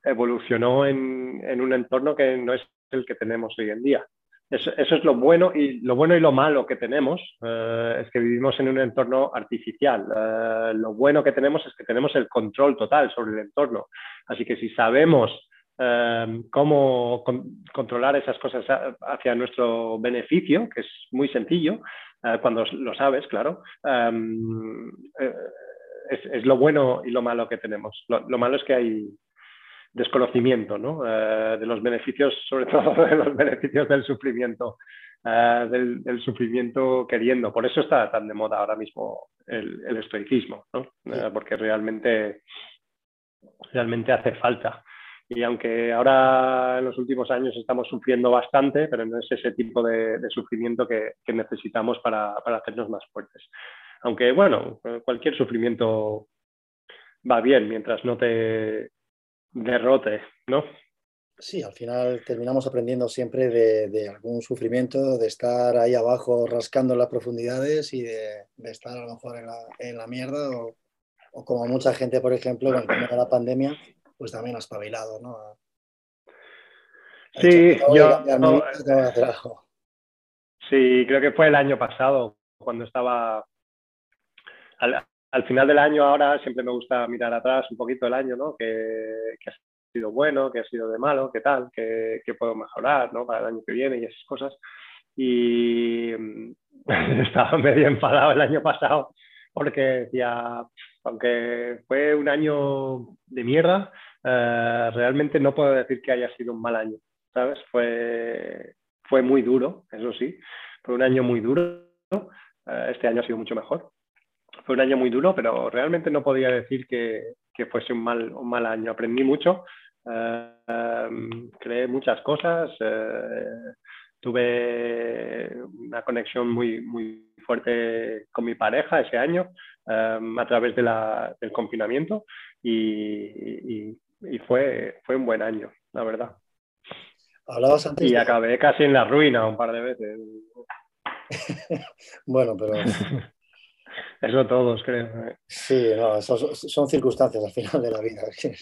evolucionó en, en, un entorno que no es el que tenemos hoy en día. Eso, es lo bueno y lo bueno y lo malo que tenemos eh, es que vivimos en un entorno artificial. Eh, lo bueno que tenemos es que tenemos el control total sobre el entorno. Así que si sabemos eh, cómo controlar esas cosas hacia nuestro beneficio, que es muy sencillo, cuando lo sabes, claro, es, lo bueno y lo malo que tenemos. lo malo es que hay, desconocimiento ¿no? Eh, de los beneficios, sobre todo de los beneficios del sufrimiento, eh, del, sufrimiento queriendo. Por eso está tan de moda ahora mismo el, estoicismo, ¿no? Eh, porque realmente, realmente hace falta. Y aunque ahora en los últimos años estamos sufriendo bastante, pero no es ese tipo de, sufrimiento que, que necesitamos para, para hacernos más fuertes. Aunque, bueno, cualquier sufrimiento va bien mientras no te, derrote, ¿no? Sí, al final terminamos aprendiendo siempre de, algún sufrimiento, de estar ahí abajo rascando en las profundidades y de, estar a lo mejor en la, mierda o, como mucha gente, por ejemplo, con el tema de la pandemia, pues también espabilado, ¿no? sí, yo... Sí, creo que fue el año pasado, cuando estaba... Al, al final del año ahora siempre me gusta mirar atrás un poquito el año, ¿no? Que, ha sido bueno, que ha sido de malo, qué tal, qué, puedo mejorar, ¿no? Para el año que viene y esas cosas. Y estaba medio enfadado el año pasado porque decía, aunque fue un año de mierda, eh, realmente no puedo decir que haya sido un mal año, ¿sabes? Fue, fue muy duro, eso sí, fue un año muy duro. Eh, este año ha sido mucho mejor, fue un año muy duro, pero realmente no podía decir que, que fuese un mal, un mal año. Aprendí mucho, eh, em, creé muchas cosas, eh, tuve una conexión muy, muy fuerte con mi pareja ese año em, a través de la, del confinamiento y, y, fue, fue un buen año, la verdad. Hablabas antes. Y acabé casi en la ruina un par de veces. bueno, pero Eso todos, creo. ¿eh? Sí, no, son, circunstancias al final de la vida.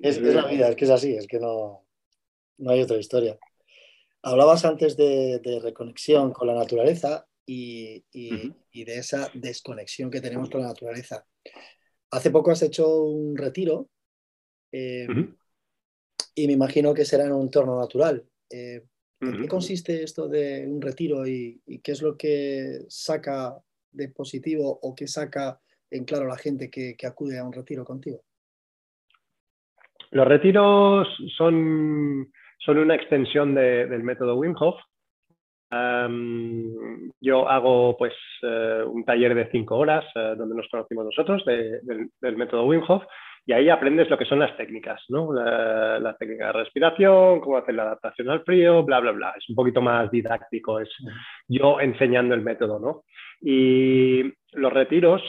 Es, la vida, es que es así, es que no, no hay otra historia. Hablabas antes de, reconexión con la naturaleza y, de esa desconexión que tenemos con la naturaleza. Hace poco has hecho un retiro eh, y me imagino que será en un entorno natural. Eh, ¿En qué consiste esto de un retiro y, qué es lo que saca de positivo o que saca en claro la gente que, acude a un retiro contigo? Los retiros son, son una extensión del método Wim Hof. yo hago pues eh, un taller de cinco horas eh, donde nos conocimos nosotros del método Wim Hof y ahí aprendes lo que son las técnicas, ¿no? La, técnica de respiración, cómo hacer la adaptación al frío, bla, bla, bla. Es un poquito más didáctico, es yo enseñando el método, ¿no? Y los retiros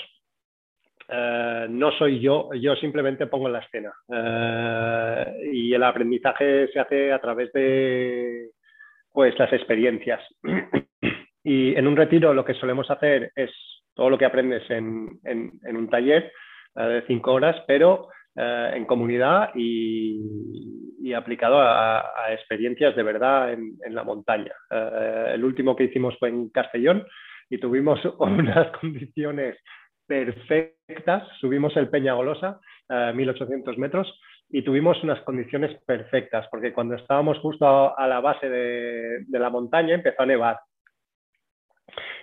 eh, no soy yo, yo simplemente pongo la escena. Eh, y el aprendizaje se hace a través de pues, las experiencias. y en un retiro lo que solemos hacer es todo lo que aprendes en, un taller de cinco horas, pero en comunidad y, aplicado a, experiencias de verdad en, en la montaña. el último que hicimos fue en Castellón y tuvimos unas condiciones perfectas. Subimos el Peñagolosa, a 1800 metros, y tuvimos unas condiciones perfectas, porque cuando estábamos justo a, la base de, la montaña empezó a nevar.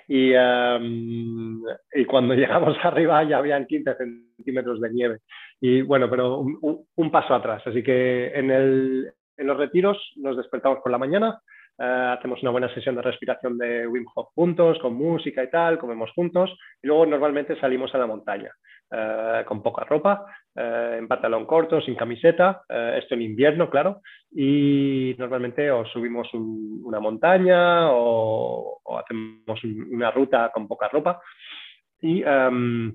Y, em, y, cuando llegamos arriba ya habían 15 centímetros de nieve. Y bueno, pero un, paso atrás. Así que en, el, en, los retiros nos despertamos por la mañana, hacemos una buena sesión de respiración de Wim Hof juntos, con música y tal, comemos juntos y luego normalmente salimos a la montaña. con poca ropa, en pantalón corto, sin camiseta, esto en invierno, claro, y normalmente o subimos una montaña o, hacemos una ruta con poca ropa. Y em,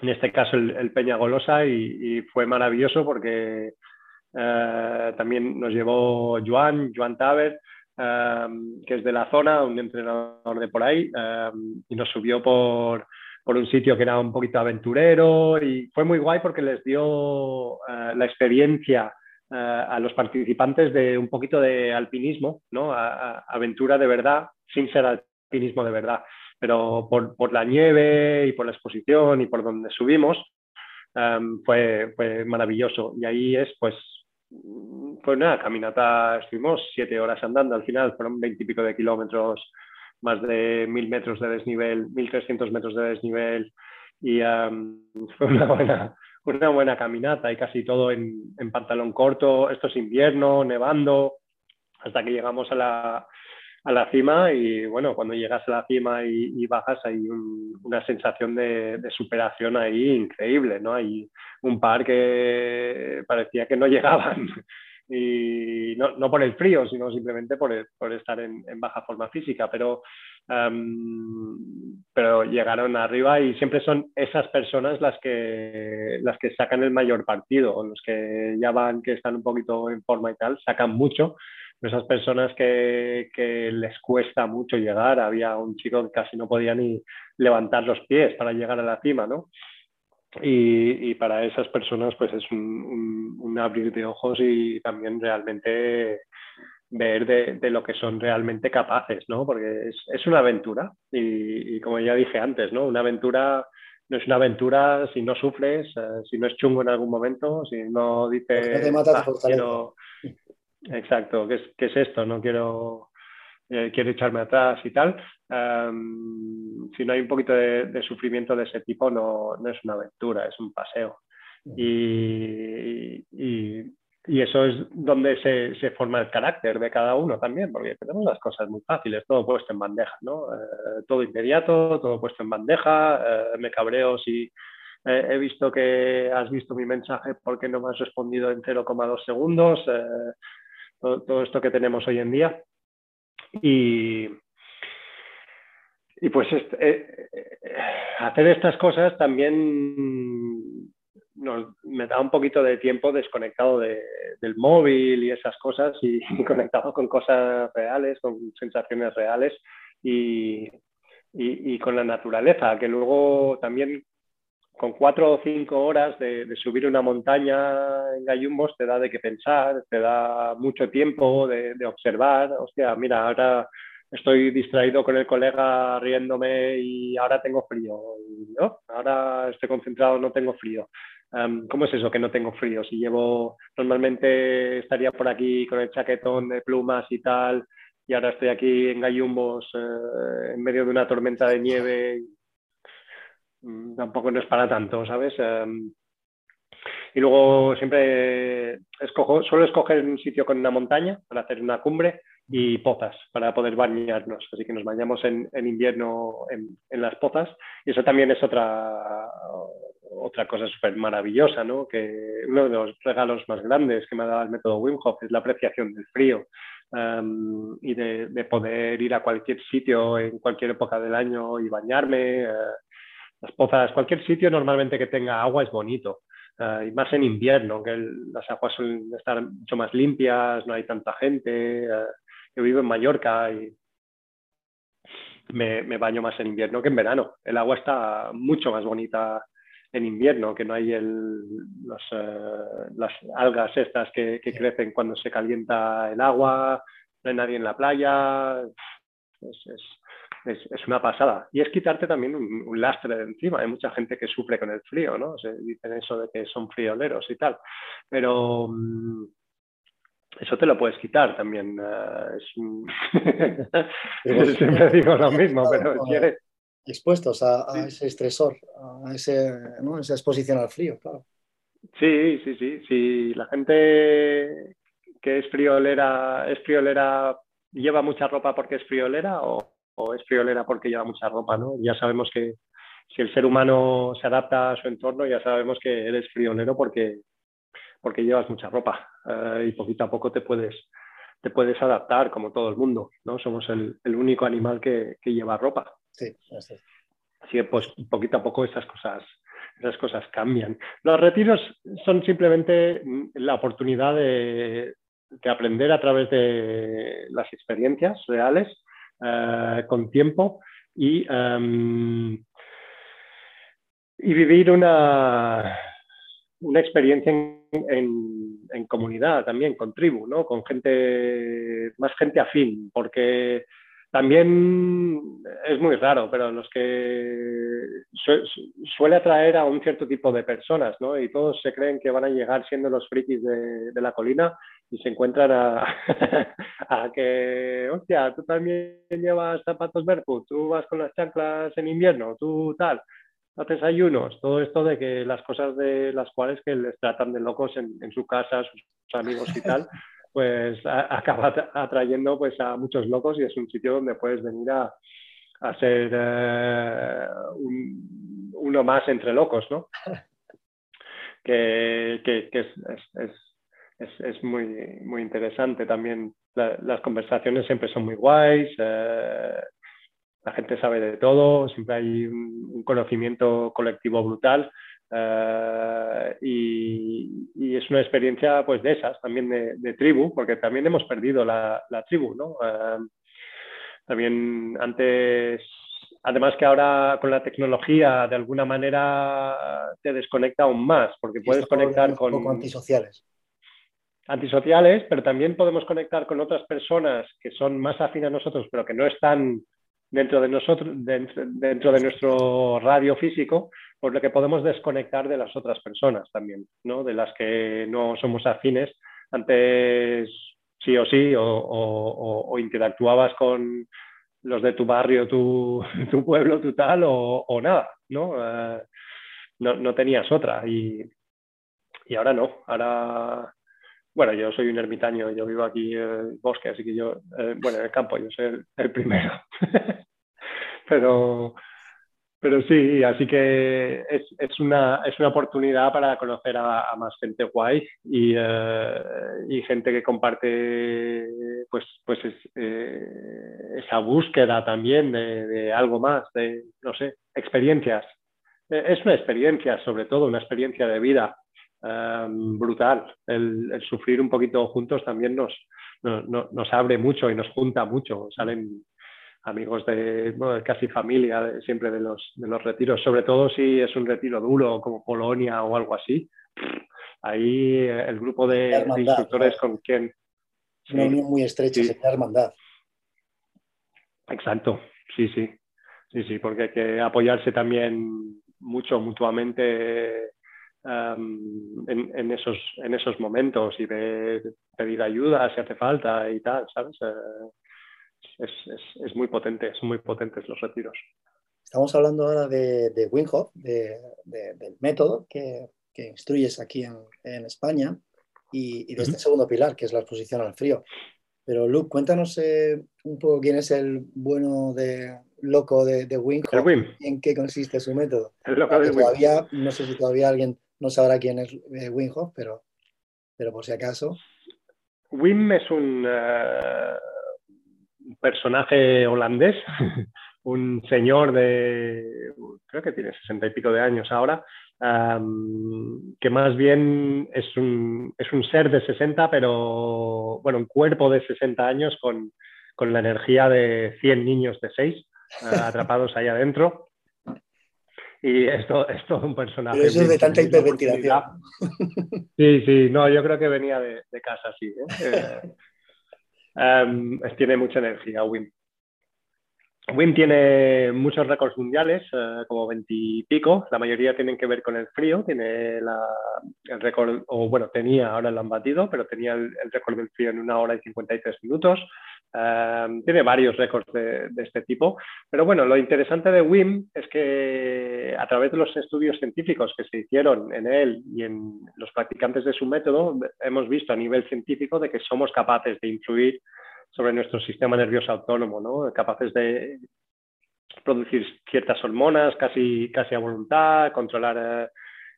en este caso el, Peña Golosa y, fue maravilloso porque eh, también nos llevó Joan, Joan Taber, em, que es de la zona, un entrenador de por ahí, em, y nos subió por, un sitio que era un poquito aventurero y fue muy guay porque les dio eh, la experiencia eh, a los participantes de un poquito de alpinismo, ¿no? aventura de verdad, sin ser alpinismo de verdad pero por, por, la nieve y por la exposición y por donde subimos, em, fue, fue, maravilloso. Y ahí es, pues, fue una caminata, estuvimos siete horas andando, al final fueron veintipico de kilómetros, más de mil metros de desnivel, mil trescientos metros de desnivel, y em, fue una buena, una buena caminata y casi todo en, en pantalón corto, esto es invierno, nevando, hasta que llegamos a la, a la cima y bueno, cuando llegas a la cima y, bajas hay una sensación de, superación ahí increíble, ¿no? Hay un par que parecía que no llegaban y no, no por el frío, sino simplemente por, por estar en, baja forma física, pero, pero llegaron arriba y siempre son esas personas las que, las que sacan el mayor partido, los que ya van, que están un poquito en forma y tal, sacan mucho esas personas que, que, les cuesta mucho llegar. Había un chico que casi no podía ni levantar los pies para llegar a la cima, ¿no? Y, y para esas personas pues es un, un, abrir de ojos y también realmente ver de, de, lo que son realmente capaces, ¿no? Porque es, es una aventura y, y, como ya dije antes, ¿no? Una aventura no es una aventura si no sufres, eh, si no es chungo en algún momento, si no dices... No te Exacto, ¿qué es, esto? No quiero, eh, quiero echarme atrás y tal. si no hay un poquito de, sufrimiento de ese tipo, no, no, es una aventura, es un paseo. Y, y, y eso es donde se, se, forma el carácter de cada uno también, porque tenemos las cosas muy fáciles, todo puesto en bandeja, ¿no? Eh, todo inmediato, todo puesto en bandeja, eh, me cabreo si he visto que has visto mi mensaje porque no me has respondido en 0,2 segundos todo, esto que tenemos hoy en día. Y, y pues este, eh, eh, hacer estas cosas también me da un poquito de tiempo desconectado del móvil y esas cosas y, conectado con cosas reales, con sensaciones reales y, y, con la naturaleza, que luego también con cuatro o cinco horas de, subir una montaña en gallumbos te da de qué pensar, te da mucho tiempo de, observar. Hostia, mira, ahora estoy distraído con el colega riéndome y ahora tengo frío. ¿no? Ahora estoy concentrado, no tengo frío. Em, ¿Cómo es eso que no tengo frío? Si llevo, normalmente estaría por aquí con el chaquetón de plumas y tal, y ahora estoy aquí en gallumbos eh, en medio de una tormenta de nieve tampoco no es para tanto, ¿sabes? Em, y luego siempre escojo, suelo escoger un sitio con una montaña para hacer una cumbre y pozas para poder bañarnos. Así que nos bañamos en, invierno en, las pozas. Y eso también es otra, otra cosa súper maravillosa, ¿no? Que uno de los regalos más grandes que me ha dado el método Wim Hof es la apreciación del frío. Em, y de, de, poder ir a cualquier sitio en cualquier época del año y bañarme, eh, las pozas, cualquier sitio normalmente que tenga agua es bonito. Uh, y más en invierno, que las aguas suelen estar mucho más limpias, no hay tanta gente. Uh, yo vivo en Mallorca y me, me, baño más en invierno que en verano. El agua está mucho más bonita en invierno, que no hay el, los, uh, las algas estas que, que, crecen cuando se calienta el agua, no hay nadie en la playa. Es, es, es, una pasada. Y es quitarte también un, lastre de encima. Hay mucha gente que sufre con el frío, ¿no? Se dicen eso de que son frioleros y tal. Pero mm, eso te lo puedes quitar también. Uh, Siempre digo lo mismo, pero Expuestos a, ese estresor, a ese, ¿no? esa exposición al frío, claro. Sí, sí, sí. sí. La gente que es friolera, es friolera lleva mucha ropa porque es friolera o, es friolera porque lleva mucha ropa, ¿no? Ya sabemos que si el ser humano se adapta a su entorno, ya sabemos que eres friolero porque, porque llevas mucha ropa eh, y poquito a poco te puedes, te puedes adaptar como todo el mundo, ¿no? Somos el, único animal que, lleva ropa. Sí, así Así que pues poquito a poco esas cosas, esas cosas cambian. Los retiros son simplemente la oportunidad de, aprender a través de las experiencias reales, eh, con tiempo y, em, y vivir una, una experiencia en, comunidad también, con tribu, ¿no? con gente, más gente afín, porque también es muy raro, pero los que suele atraer a un cierto tipo de personas, ¿no? Y todos se creen que van a llegar siendo los frikis de, la colina y se encuentran a, que, hostia, tú también llevas zapatos barefoot, tú vas con las chanclas en invierno, tú tal haces ayunos, todo esto de que las cosas de las cuales que les tratan de locos en, su casa, sus amigos y tal, pues acaba atrayendo pues a muchos locos y es un sitio donde puedes venir a, a ser eh, uno más entre locos, ¿no? que, que, es, es, es, es, muy, muy interesante también. las conversaciones siempre son muy guays. Eh, la gente sabe de todo, siempre hay un, conocimiento colectivo brutal eh, y, es una experiencia pues de esas, también de, tribu, porque también hemos perdido la, tribu, ¿no? Eh, también antes, además que ahora con la tecnología de alguna manera te desconecta aún más, porque puedes conectar con... Un poco antisociales antisociales, pero también podemos conectar con otras personas que son más afines a nosotros, pero que no están dentro de nosotros, dentro, de nuestro radio físico, por lo que podemos desconectar de las otras personas también, ¿no? de las que no somos afines. Antes sí o sí, o, interactuabas con los de tu barrio, tu, tu pueblo, tu tal, o, nada, ¿no? Eh, ¿no? ¿no? tenías otra. Y, y ahora no, ahora bueno, yo soy un ermitaño, yo vivo aquí en el bosque, así que yo, eh, bueno, en el campo, yo soy el, primero. pero, pero sí, así que es, es, una, es una oportunidad para conocer a, más gente guay y, eh, y, gente que comparte pues, pues eh, esa búsqueda también de, algo más, de, no sé, experiencias. Es una experiencia, sobre todo, una experiencia de vida Em, brutal. El, sufrir un poquito juntos también nos, nos abre mucho y nos junta mucho. Salen amigos de casi familia siempre de los, de los retiros, sobre todo si es un retiro duro como Polonia o algo así. Ahí el grupo de, instructores con quien... Una unión muy estrecha, sí. hermandad. Exacto, sí, sí. Sí, sí, porque hay que apoyarse también mucho mutuamente en, esos, en esos momentos y de pedir ayuda si hace falta y tal, ¿sabes? Eh, es, muy potente, son muy potentes los retiros. Estamos hablando ahora de, de Wim del método que, que, instruyes aquí en, en España y, de este segundo pilar, que es la exposición al frío. Pero Luke, cuéntanos eh, un poco quién es el bueno de, loco de, de Wim y en qué consiste su método. El loco de todavía, No sé si todavía alguien no sabrá quién es eh, Wim Hof, pero, pero por si acaso. Wim es un eh, personaje holandés, un señor de, creo que tiene sesenta y pico de años ahora, que más bien es un, es un ser de 60, pero bueno, un cuerpo de 60 años con, con la energía de 100 niños de 6 eh, atrapados ahí adentro y esto es todo un personaje. Pero eso es de tanta hiperventilación. Sí, sí, no, yo creo que venía de, casa, sí. ¿eh? Eh, em, tiene mucha energía, Wim. Wim tiene muchos récords mundiales, eh, como veintipico, la mayoría tienen que ver con el frío, tiene el récord, o bueno, tenía, ahora lo han batido, pero tenía el, el récord del frío en una hora y 53 minutos. Em, tiene varios récords de, este tipo, pero bueno, lo interesante de WIM es que a través de los estudios científicos que se hicieron en él y en los practicantes de su método, hemos visto a nivel científico de que somos capaces de influir sobre nuestro sistema nervioso autónomo, ¿no? capaces de producir ciertas hormonas casi, casi a voluntad, controlar eh,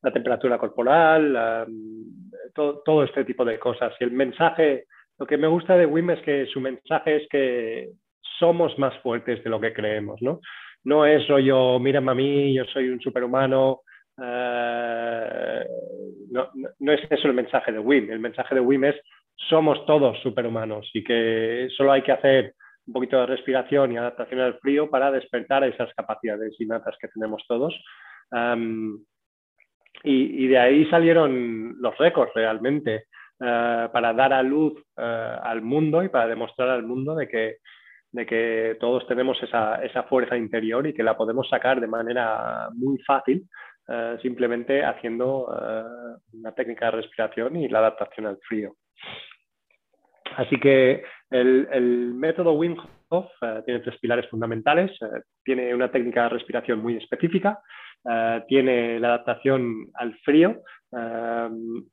la temperatura corporal, todo, todo, este tipo de cosas. Y el mensaje, lo que me gusta de Wim es que su mensaje es que somos más fuertes de lo que creemos, ¿no? No es rollo, mírame a mí, yo soy un superhumano. Eh, no, no, es eso el mensaje de Wim. El mensaje de Wim es somos todos superhumanos y que solo hay que hacer un poquito de respiración y adaptación al frío para despertar esas capacidades innatas que tenemos todos. y, de ahí salieron los récords realmente eh, para dar a luz eh, al mundo y para demostrar al mundo de que, de que todos tenemos esa, esa, fuerza interior y que la podemos sacar de manera muy fácil eh, simplemente haciendo una técnica de respiración y la adaptación al frío. Así que el, método Wim Hof tiene tres pilares fundamentales. Tiene una técnica de respiración muy específica, eh, tiene la adaptación al frío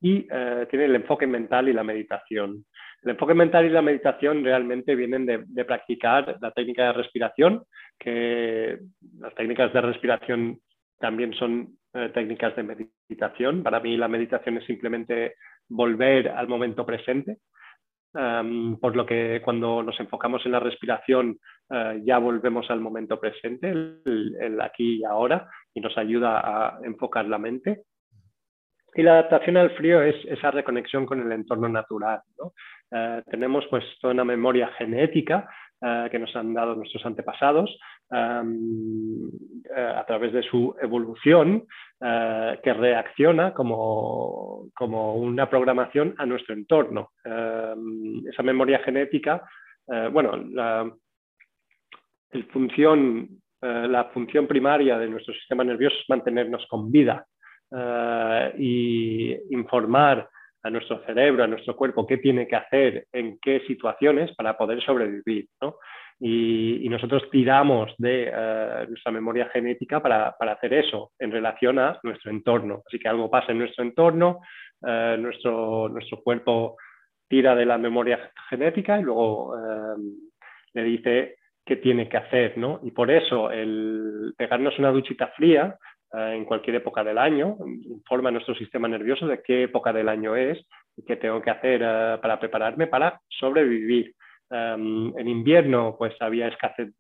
y tiene el enfoque mental y la meditación. El enfoque mental y la meditación realmente vienen de, practicar la técnica de respiración, que las técnicas de respiración también son técnicas de meditación. Para mí la meditación es simplemente volver al momento presente por lo que cuando nos enfocamos en la respiración eh, ya volvemos al momento presente, el, aquí y ahora, y nos ayuda a enfocar la mente. Y la adaptación al frío es esa reconexión con el entorno natural. Eh, tenemos pues toda una memoria genética eh, que nos han dado nuestros antepasados eh, a través de su evolución que reacciona como, como, una programación a nuestro entorno. esa memoria genética, bueno, la, el función, la función primaria de nuestro sistema nervioso es mantenernos con vida y informar a nuestro cerebro, a nuestro cuerpo, qué tiene que hacer en qué situaciones para poder sobrevivir. ¿no? Y, nosotros tiramos de eh, nuestra memoria genética para, para, hacer eso en relación a nuestro entorno. Así que algo pasa en nuestro entorno, eh, nuestro, nuestro cuerpo tira de la memoria genética y luego eh, le dice qué tiene que hacer. ¿no? Y por eso el pegarnos una duchita fría eh, en cualquier época del año, informa a nuestro sistema nervioso de qué época del año es y qué tengo que hacer eh, para prepararme para sobrevivir. Em, en invierno pues había escasez,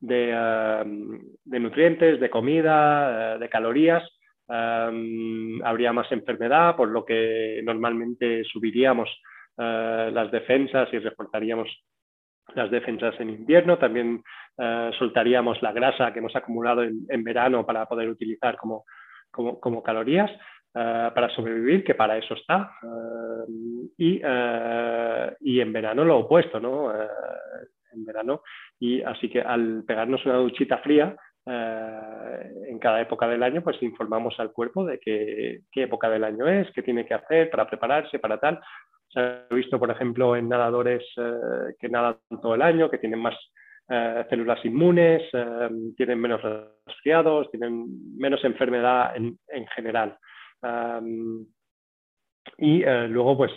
de, em, de, nutrientes, de comida, eh, de calorías, em, habría más enfermedad, por lo que normalmente subiríamos las defensas y reforzaríamos las defensas en invierno, también eh, soltaríamos la grasa que hemos acumulado en, verano para poder utilizar como, como, calorías eh, para sobrevivir, que para eso está. Eh, y, y, en verano lo opuesto, ¿no? en verano. Y así que al pegarnos una duchita fría, en cada época del año, pues informamos al cuerpo de qué época del año es, qué tiene que hacer para prepararse, para tal. Se ha visto, por ejemplo, en nadadores eh, que nadan todo el año, que tienen más eh, células inmunes, eh, tienen menos resfriados, tienen menos enfermedad en, general. y luego, pues,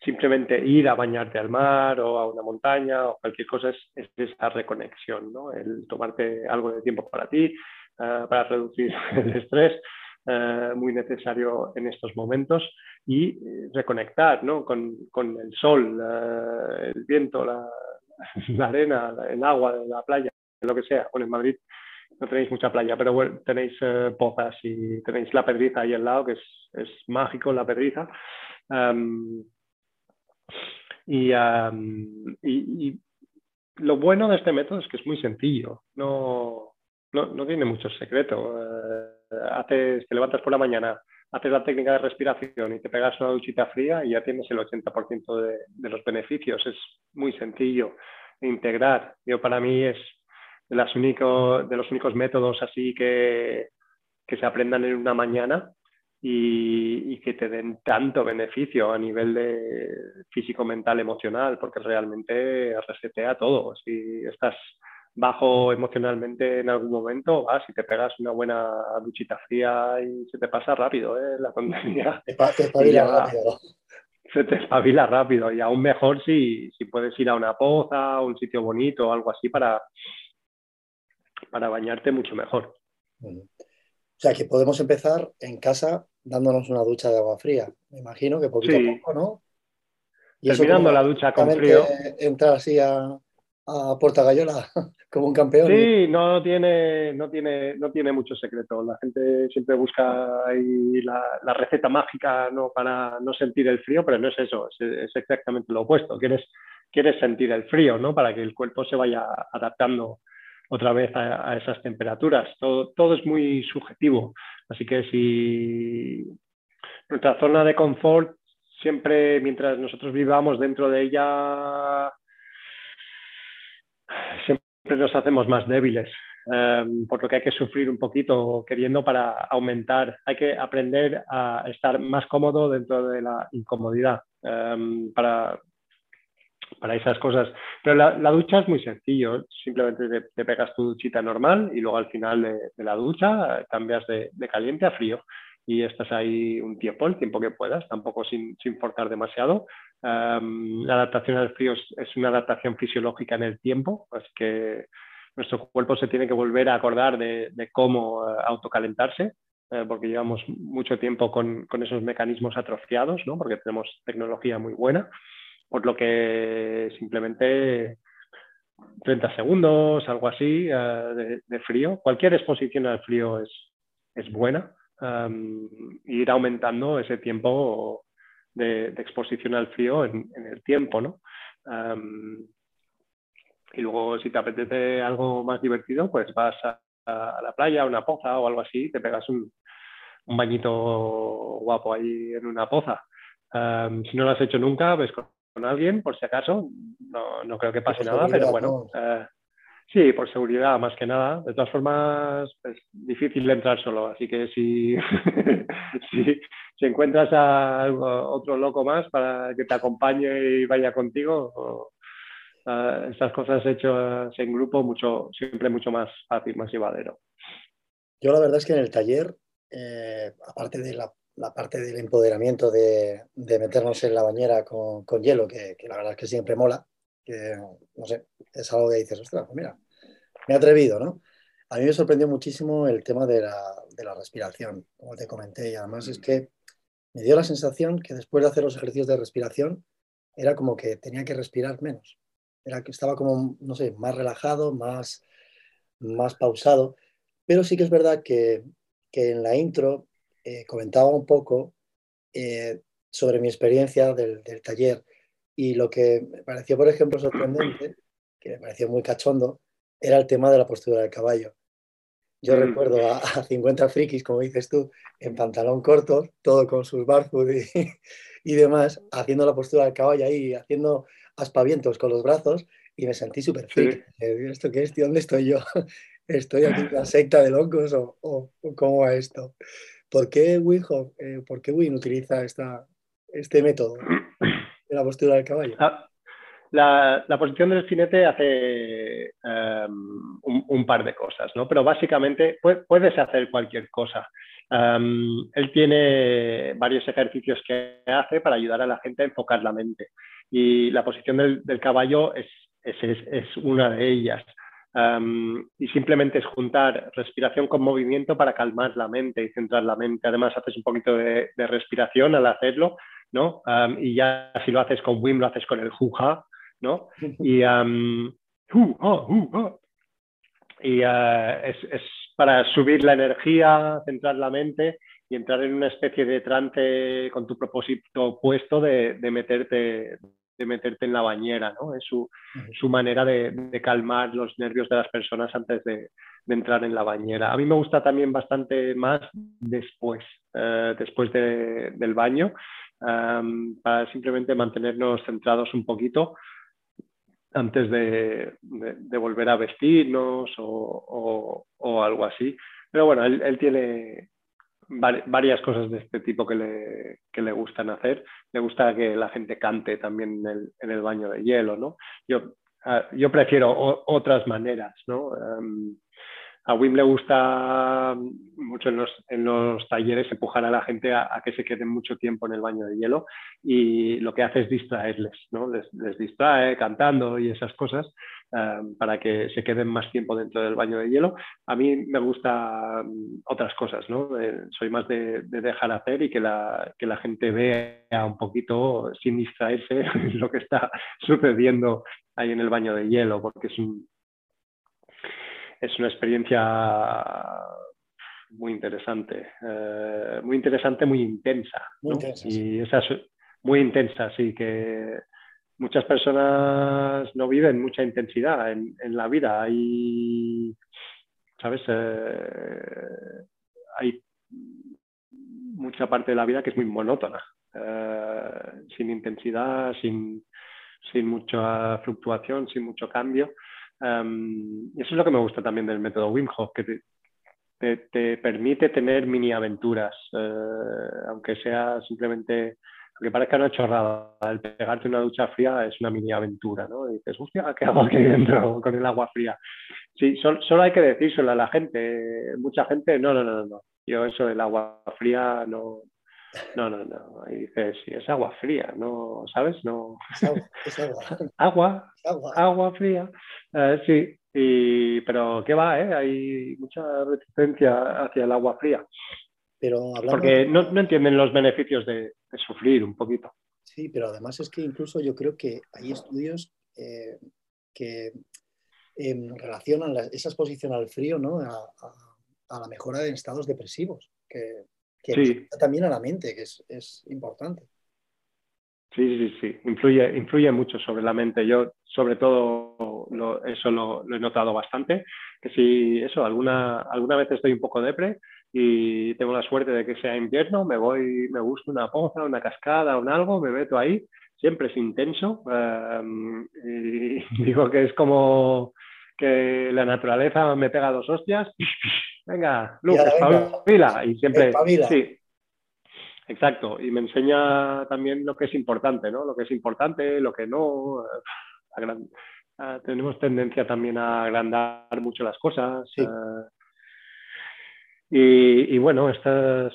simplemente ir a bañarte al mar o a una montaña o cualquier cosa es, es esa reconexión, ¿no? el tomarte algo de tiempo para ti, para reducir el estrés. Eh, muy necesario en estos momentos y eh, reconectar ¿no? con, con, el sol, el viento, la, la, arena, el agua de la playa, lo que sea. Bueno, en Madrid no tenéis mucha playa, pero bueno, tenéis eh, pozas y tenéis la pedriza ahí al lado, que es, es mágico la pedriza. y, y, y, lo bueno de este método es que es muy sencillo, no, no, no tiene mucho secreto haces, te levantas por la mañana, haces la técnica de respiración y te pegas una duchita fría y ya tienes el 80% de, los beneficios. Es muy sencillo integrar. Yo para mí es de, las único, de los únicos métodos así que, que se aprendan en una mañana y, y, que te den tanto beneficio a nivel de físico, mental, emocional, porque realmente resetea todo. Si estás bajo emocionalmente en algún momento, vas y te pegas una buena duchita fría y se te pasa rápido ¿eh? la tontería. Te, pasa rápido. se te espabila rápido y aún mejor si, si puedes ir a una poza, o un sitio bonito o algo así para, para bañarte mucho mejor. O sea que podemos empezar en casa dándonos una ducha de agua fría. Me imagino que poquito a poco, ¿no? Y Terminando la ducha con frío. Entrar así a, a Puerta Gallola como un campeón. Sí, no tiene, no, tiene, no tiene mucho secreto. La gente siempre busca ahí la, receta mágica ¿no? para no sentir el frío, pero no es eso, es, exactamente lo opuesto. Quieres, quieres sentir el frío ¿no? para que el cuerpo se vaya adaptando otra vez a, esas temperaturas. Todo, todo, es muy subjetivo. Así que si nuestra zona de confort, siempre mientras nosotros vivamos dentro de ella, siempre nos hacemos más débiles. Em, por lo que hay que sufrir un poquito queriendo para aumentar. Hay que aprender a estar más cómodo dentro de la incomodidad em, para, para esas cosas. Pero la, ducha es muy sencillo, simplemente te, pegas tu duchita normal y luego al final de, la ducha eh, cambias de, caliente a frío y estás ahí un tiempo, el tiempo que puedas, tampoco sin, sin forzar demasiado. La adaptación al frío es, una adaptación fisiológica en el tiempo, así que nuestro cuerpo se tiene que volver a acordar de, cómo eh, autocalentarse, eh, porque llevamos mucho tiempo con, esos mecanismos atrofiados, ¿no? porque tenemos tecnología muy buena por lo que simplemente 30 segundos, algo así, eh, de, frío. Cualquier exposición al frío es buena. ir aumentando ese tiempo de, exposición al frío en, el tiempo, ¿no? y luego, si te apetece algo más divertido, pues vas a, la playa, a una poza o algo así, te pegas un, un bañito guapo ahí en una poza. si no lo has hecho nunca, ves con con alguien, por si acaso. No, no creo que pase nada, pero bueno. Eh, sí, por seguridad, más que nada. De todas formas, es difícil entrar solo, así que si, si, encuentras a otro loco más para que te acompañe y vaya contigo, uh, estas cosas hechas en grupo, mucho, siempre mucho más fácil, más llevadero. Yo la verdad es que en el taller, eh, aparte de la la parte del empoderamiento de, meternos en la bañera con, hielo, que, la verdad es que siempre mola, que no sé, es algo que dices, ostras, pues mira, me he atrevido, ¿no? A mí me sorprendió muchísimo el tema de la, respiración, como te comenté, y además es mm. que me dio la sensación que después de hacer los ejercicios de respiración, era como que tenía que respirar menos. Era que estaba como, no sé, más relajado, más, más pausado. Pero sí que es verdad que, que en la intro eh, comentaba un poco eh, sobre mi experiencia del, taller y lo que me pareció, por ejemplo, sorprendente, que me pareció muy cachondo, era el tema de la postura del caballo. Yo mm. recuerdo a, 50 frikis, como dices tú, en pantalón corto, todo con sus barfoot y, demás, haciendo la postura del caballo ahí, haciendo aspavientos con los brazos, y me sentí súper freak. ¿Esto qué es, ¿Dónde estoy yo? ¿Estoy aquí en la secta de locos o, o cómo va esto? ¿Por qué Wim, eh, ¿por qué utiliza esta, este método de la postura del caballo? Ah, la, posición del jinete hace em, un, par de cosas, ¿no? pero básicamente puedes hacer cualquier cosa. Em, él tiene varios ejercicios que hace para ayudar a la gente a enfocar la mente y la posición del, caballo es, una de ellas y simplemente es juntar respiración con movimiento para calmar la mente y centrar la mente. Además, haces un poquito de, respiración al hacerlo, ¿no? y ya si lo haces con Wim, lo haces con el juja, ¿no? Y, y uh, es, es, para subir la energía, centrar la mente y entrar en una especie de trance con tu propósito puesto de, de meterte de meterte en la bañera, ¿no? Es su, su manera de, calmar los nervios de las personas antes de, entrar en la bañera. A mí me gusta también bastante más después, eh, después del baño, para simplemente mantenernos centrados un poquito antes de, volver a vestirnos o, algo así. Pero bueno, él, él tiene, varias cosas de este tipo que le, que le, gustan hacer. Le gusta que la gente cante también en el, en el baño de hielo, ¿no? Yo, ah, yo prefiero otras maneras, ¿no? Em, a Wim le gusta mucho en los, talleres empujar a la gente a, que se queden mucho tiempo en el baño de hielo y lo que hace es distraerles, ¿no? les, distrae cantando y esas cosas eh, para que se queden más tiempo dentro del baño de hielo. A mí me gustan otras cosas, ¿no? Eh, soy más de, dejar hacer y que la, que la gente vea un poquito sin distraerse lo que está sucediendo ahí en el baño de hielo, porque es un, es una experiencia muy interesante, eh, muy interesante, muy intensa. Y esa es muy intensa, sí, que muchas personas no viven mucha intensidad en, la vida. Hay, ¿sabes? Eh, hay mucha parte de la vida que es muy monótona, eh, sin intensidad, sin, sin mucha fluctuación, sin mucho cambio. Um, eso es lo que me gusta también del método Wim Hof, que te, te, permite tener mini aventuras, uh, aunque sea simplemente, aunque parezca una chorrada, el pegarte una ducha fría es una mini aventura, ¿no? Y dices, hostia, ¿qué hago aquí dentro con el agua fría? Sí, solo, solo hay que decírselo a la gente. Mucha gente, no, no, no, no. Yo eso del agua fría no, no, no, no. Ahí dices, sí, es agua fría, ¿no? ¿Sabes? No. Es agua. agua. agua. agua. fría. Eh, sí, y, pero ¿qué va? Eh? Hay mucha resistencia hacia el agua fría. Pero Porque no, no, entienden los beneficios de, sufrir un poquito. Sí, pero además es que incluso yo creo que hay estudios eh, que em, relacionan esa exposición al frío ¿no? a, a, la mejora de estados depresivos. Que, que también a la mente, que es, es importante. Sí, sí, sí, influye, influye mucho sobre la mente. Yo, sobre todo, eso lo, he notado bastante, que si eso, alguna, alguna vez estoy un poco depre y tengo la suerte de que sea invierno, me voy, me gusta una poza, una cascada, un algo, me meto ahí, siempre es intenso em, y digo que es como que la naturaleza me pega dos hostias venga, Luz, espabila. Y siempre. Sí. Exacto. Y me enseña también lo que es importante, ¿no? Lo que es importante, lo que no. Eh, tenemos tendencia también a agrandar mucho las cosas. Eh, y, bueno, estas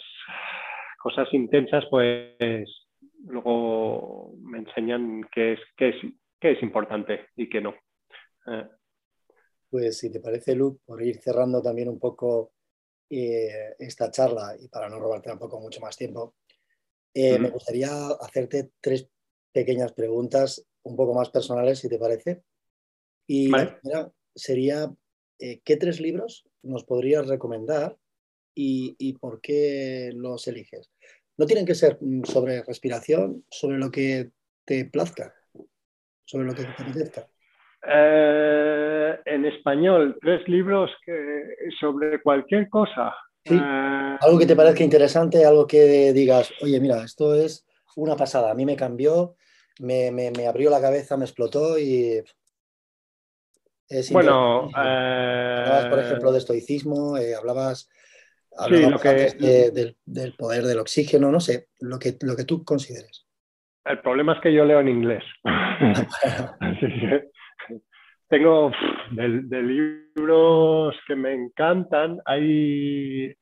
cosas intensas, pues luego me enseñan qué es, qué es, qué es importante y qué no. Eh, pues si te parece, Luke, por ir cerrando también un poco eh, esta charla y para no robarte tampoco mucho más tiempo, eh, me gustaría hacerte tres pequeñas preguntas un poco más personales, si te parece. Y la primera sería, eh, ¿qué tres libros nos podrías recomendar y, y, por qué los eliges? No tienen que ser mm, sobre respiración, sobre lo que te plazca, sobre lo que te apetezca. Eh, en español, tres libros que, sobre cualquier cosa. Eh, algo que te parezca interesante, algo que digas, oye, mira, esto es una pasada, a mí me cambió, me, abrió la cabeza, me explotó y... bueno, hablabas, por ejemplo, de eh, estoicismo, hablabas, del, poder del oxígeno, no sé, lo que, lo que tú consideres. El problema es que yo leo en inglés. Tengo de, libros que me encantan. Hay,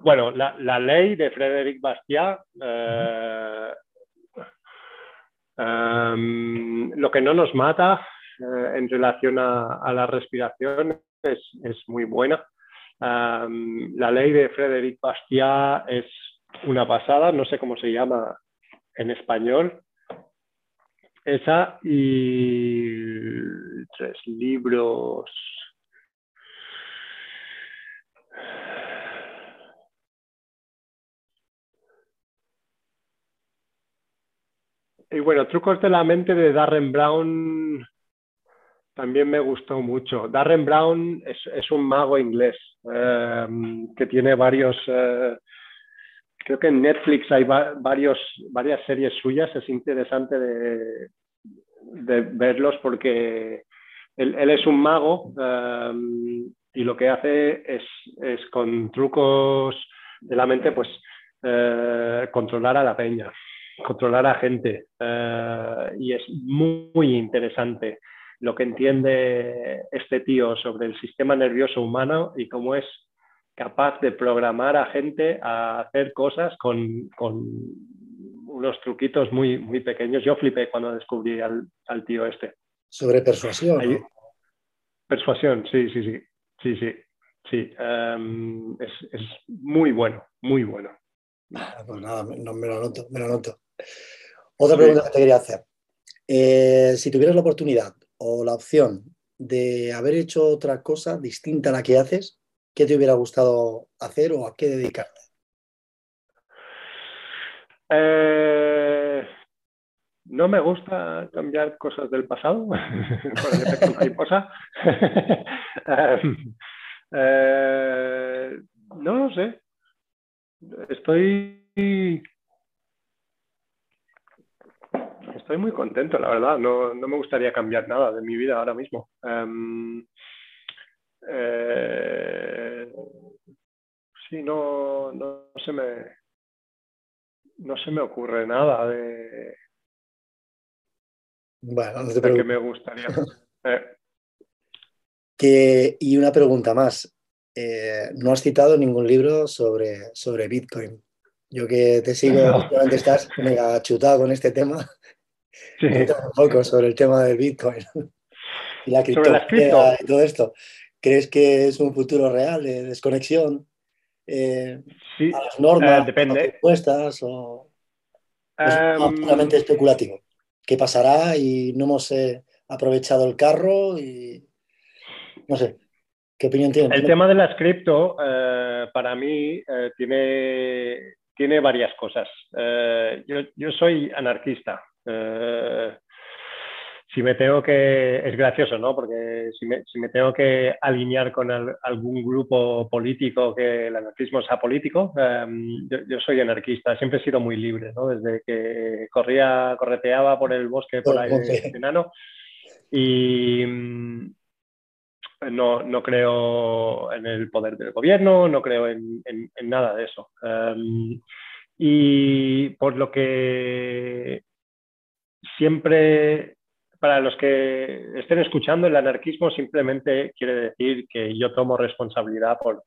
bueno, La, ley de Frédéric Bastiat. Eh, em, lo que no nos mata eh, en relación a, la respiración es, muy buena. Em, la ley de Frédéric Bastiat es una pasada, no sé cómo se llama en español, esa y tres libros. Y bueno, Trucos de la mente de Darren Brown también me gustó mucho. Darren Brown es, un mago inglés eh, que tiene varios... Eh, creo que en Netflix hay varias series suyas. Es interesante de, verlos porque él, es un mago um, y lo que hace es, con trucos de la mente, pues uh, controlar a la peña, controlar a gente. Uh, y es muy, interesante. lo que entiende este tío sobre el sistema nervioso humano y cómo es capaz de programar a gente a hacer cosas con, con unos truquitos muy, muy pequeños. Yo flipé cuando descubrí al, al tío este. Sobre persuasión. Persuasión, sí, sí, sí. Sí, sí. Sí, um, es, es, muy bueno, muy bueno. Pues nada, no, me lo anoto, me lo anoto. Otra pregunta que te quería hacer. Eh, si tuvieras la oportunidad o la opción de haber hecho otra cosa distinta a la que haces, ¿qué te hubiera gustado hacer o a qué dedicarte? Eh, no me gusta cambiar cosas del pasado, mariposa. eh, no lo sé. Estoy. Estoy muy contento, la verdad. No, me gustaría cambiar nada de mi vida ahora mismo. Um, eh, sí, no, no, se me. No se me ocurre nada de. Bueno, no te de que me gustaría. Eh. Que, y una pregunta más. Eh, no has citado ningún libro sobre, sobre Bitcoin. Yo que te sigo, obviamente estás mega chutado con este tema. Sí. un poco sobre el tema del Bitcoin y la cripto. y todo esto. ¿Crees que es un futuro real de desconexión eh, Sí, a las normas eh, depende. impuestas o es puramente especulativo? ¿Qué pasará y no hemos eh, aprovechado el carro y no sé? ¿Qué opinión tienes? El tema de las cripto, eh, para mí, tiene, tiene varias cosas. Yo, yo soy anarquista. Si me tengo que, es gracioso, ¿no? Porque si me, si me tengo que alinear con al- algún grupo político que el anarquismo sea político, eh, yo, yo soy anarquista. Siempre he sido muy libre, ¿no? Desde que corría, correteaba por el bosque por ahí de enano. Y mm, no, no creo en el poder del gobierno, no creo en, en- en nada de eso. Um, y por lo que siempre, para los que estén escuchando, el anarquismo simplemente quiere decir que yo tomo responsabilidad por,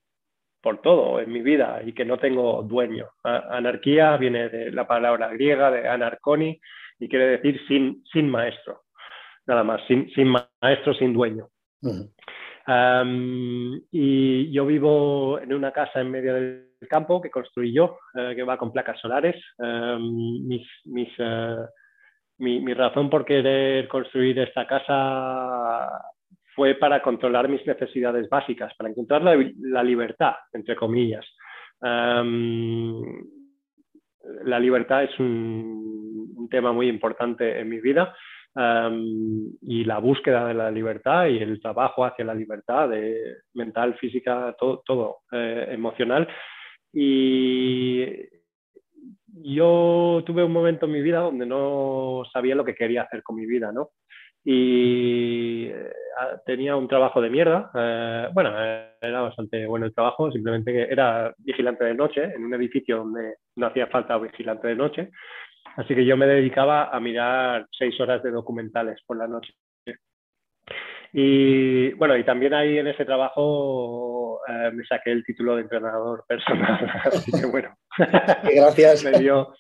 por todo en mi vida y que no tengo dueño. Anarquía viene de la palabra griega de anarconi y quiere decir sin, sin maestro, nada más, sin, sin maestro, sin dueño. Ujú. Um, y yo vivo en una casa en medio del campo que construí yo, eh, que va con placas solares. Um, mis, mis, eh, mi, mi razón por querer construir esta casa fue para controlar mis necesidades básicas, para encontrar la, libertad, entre comillas. Um, la libertad es un, un tema muy importante en mi vida y la búsqueda de la libertad y el trabajo hacia la libertad mental, física, todo, todo eh, emocional. Y yo tuve un momento en mi vida donde no sabía lo que quería hacer con mi vida, ¿no? Y eh, tenía un trabajo de mierda. Eh, bueno, eh, era bastante bueno el trabajo, simplemente que era vigilante de noche en un edificio donde no hacía falta vigilante de noche. Así que yo me dedicaba a mirar seis horas de documentales por la noche. Y bueno, y también ahí en ese trabajo eh, me saqué el título de entrenador personal. Así que bueno, Gracias. me dio.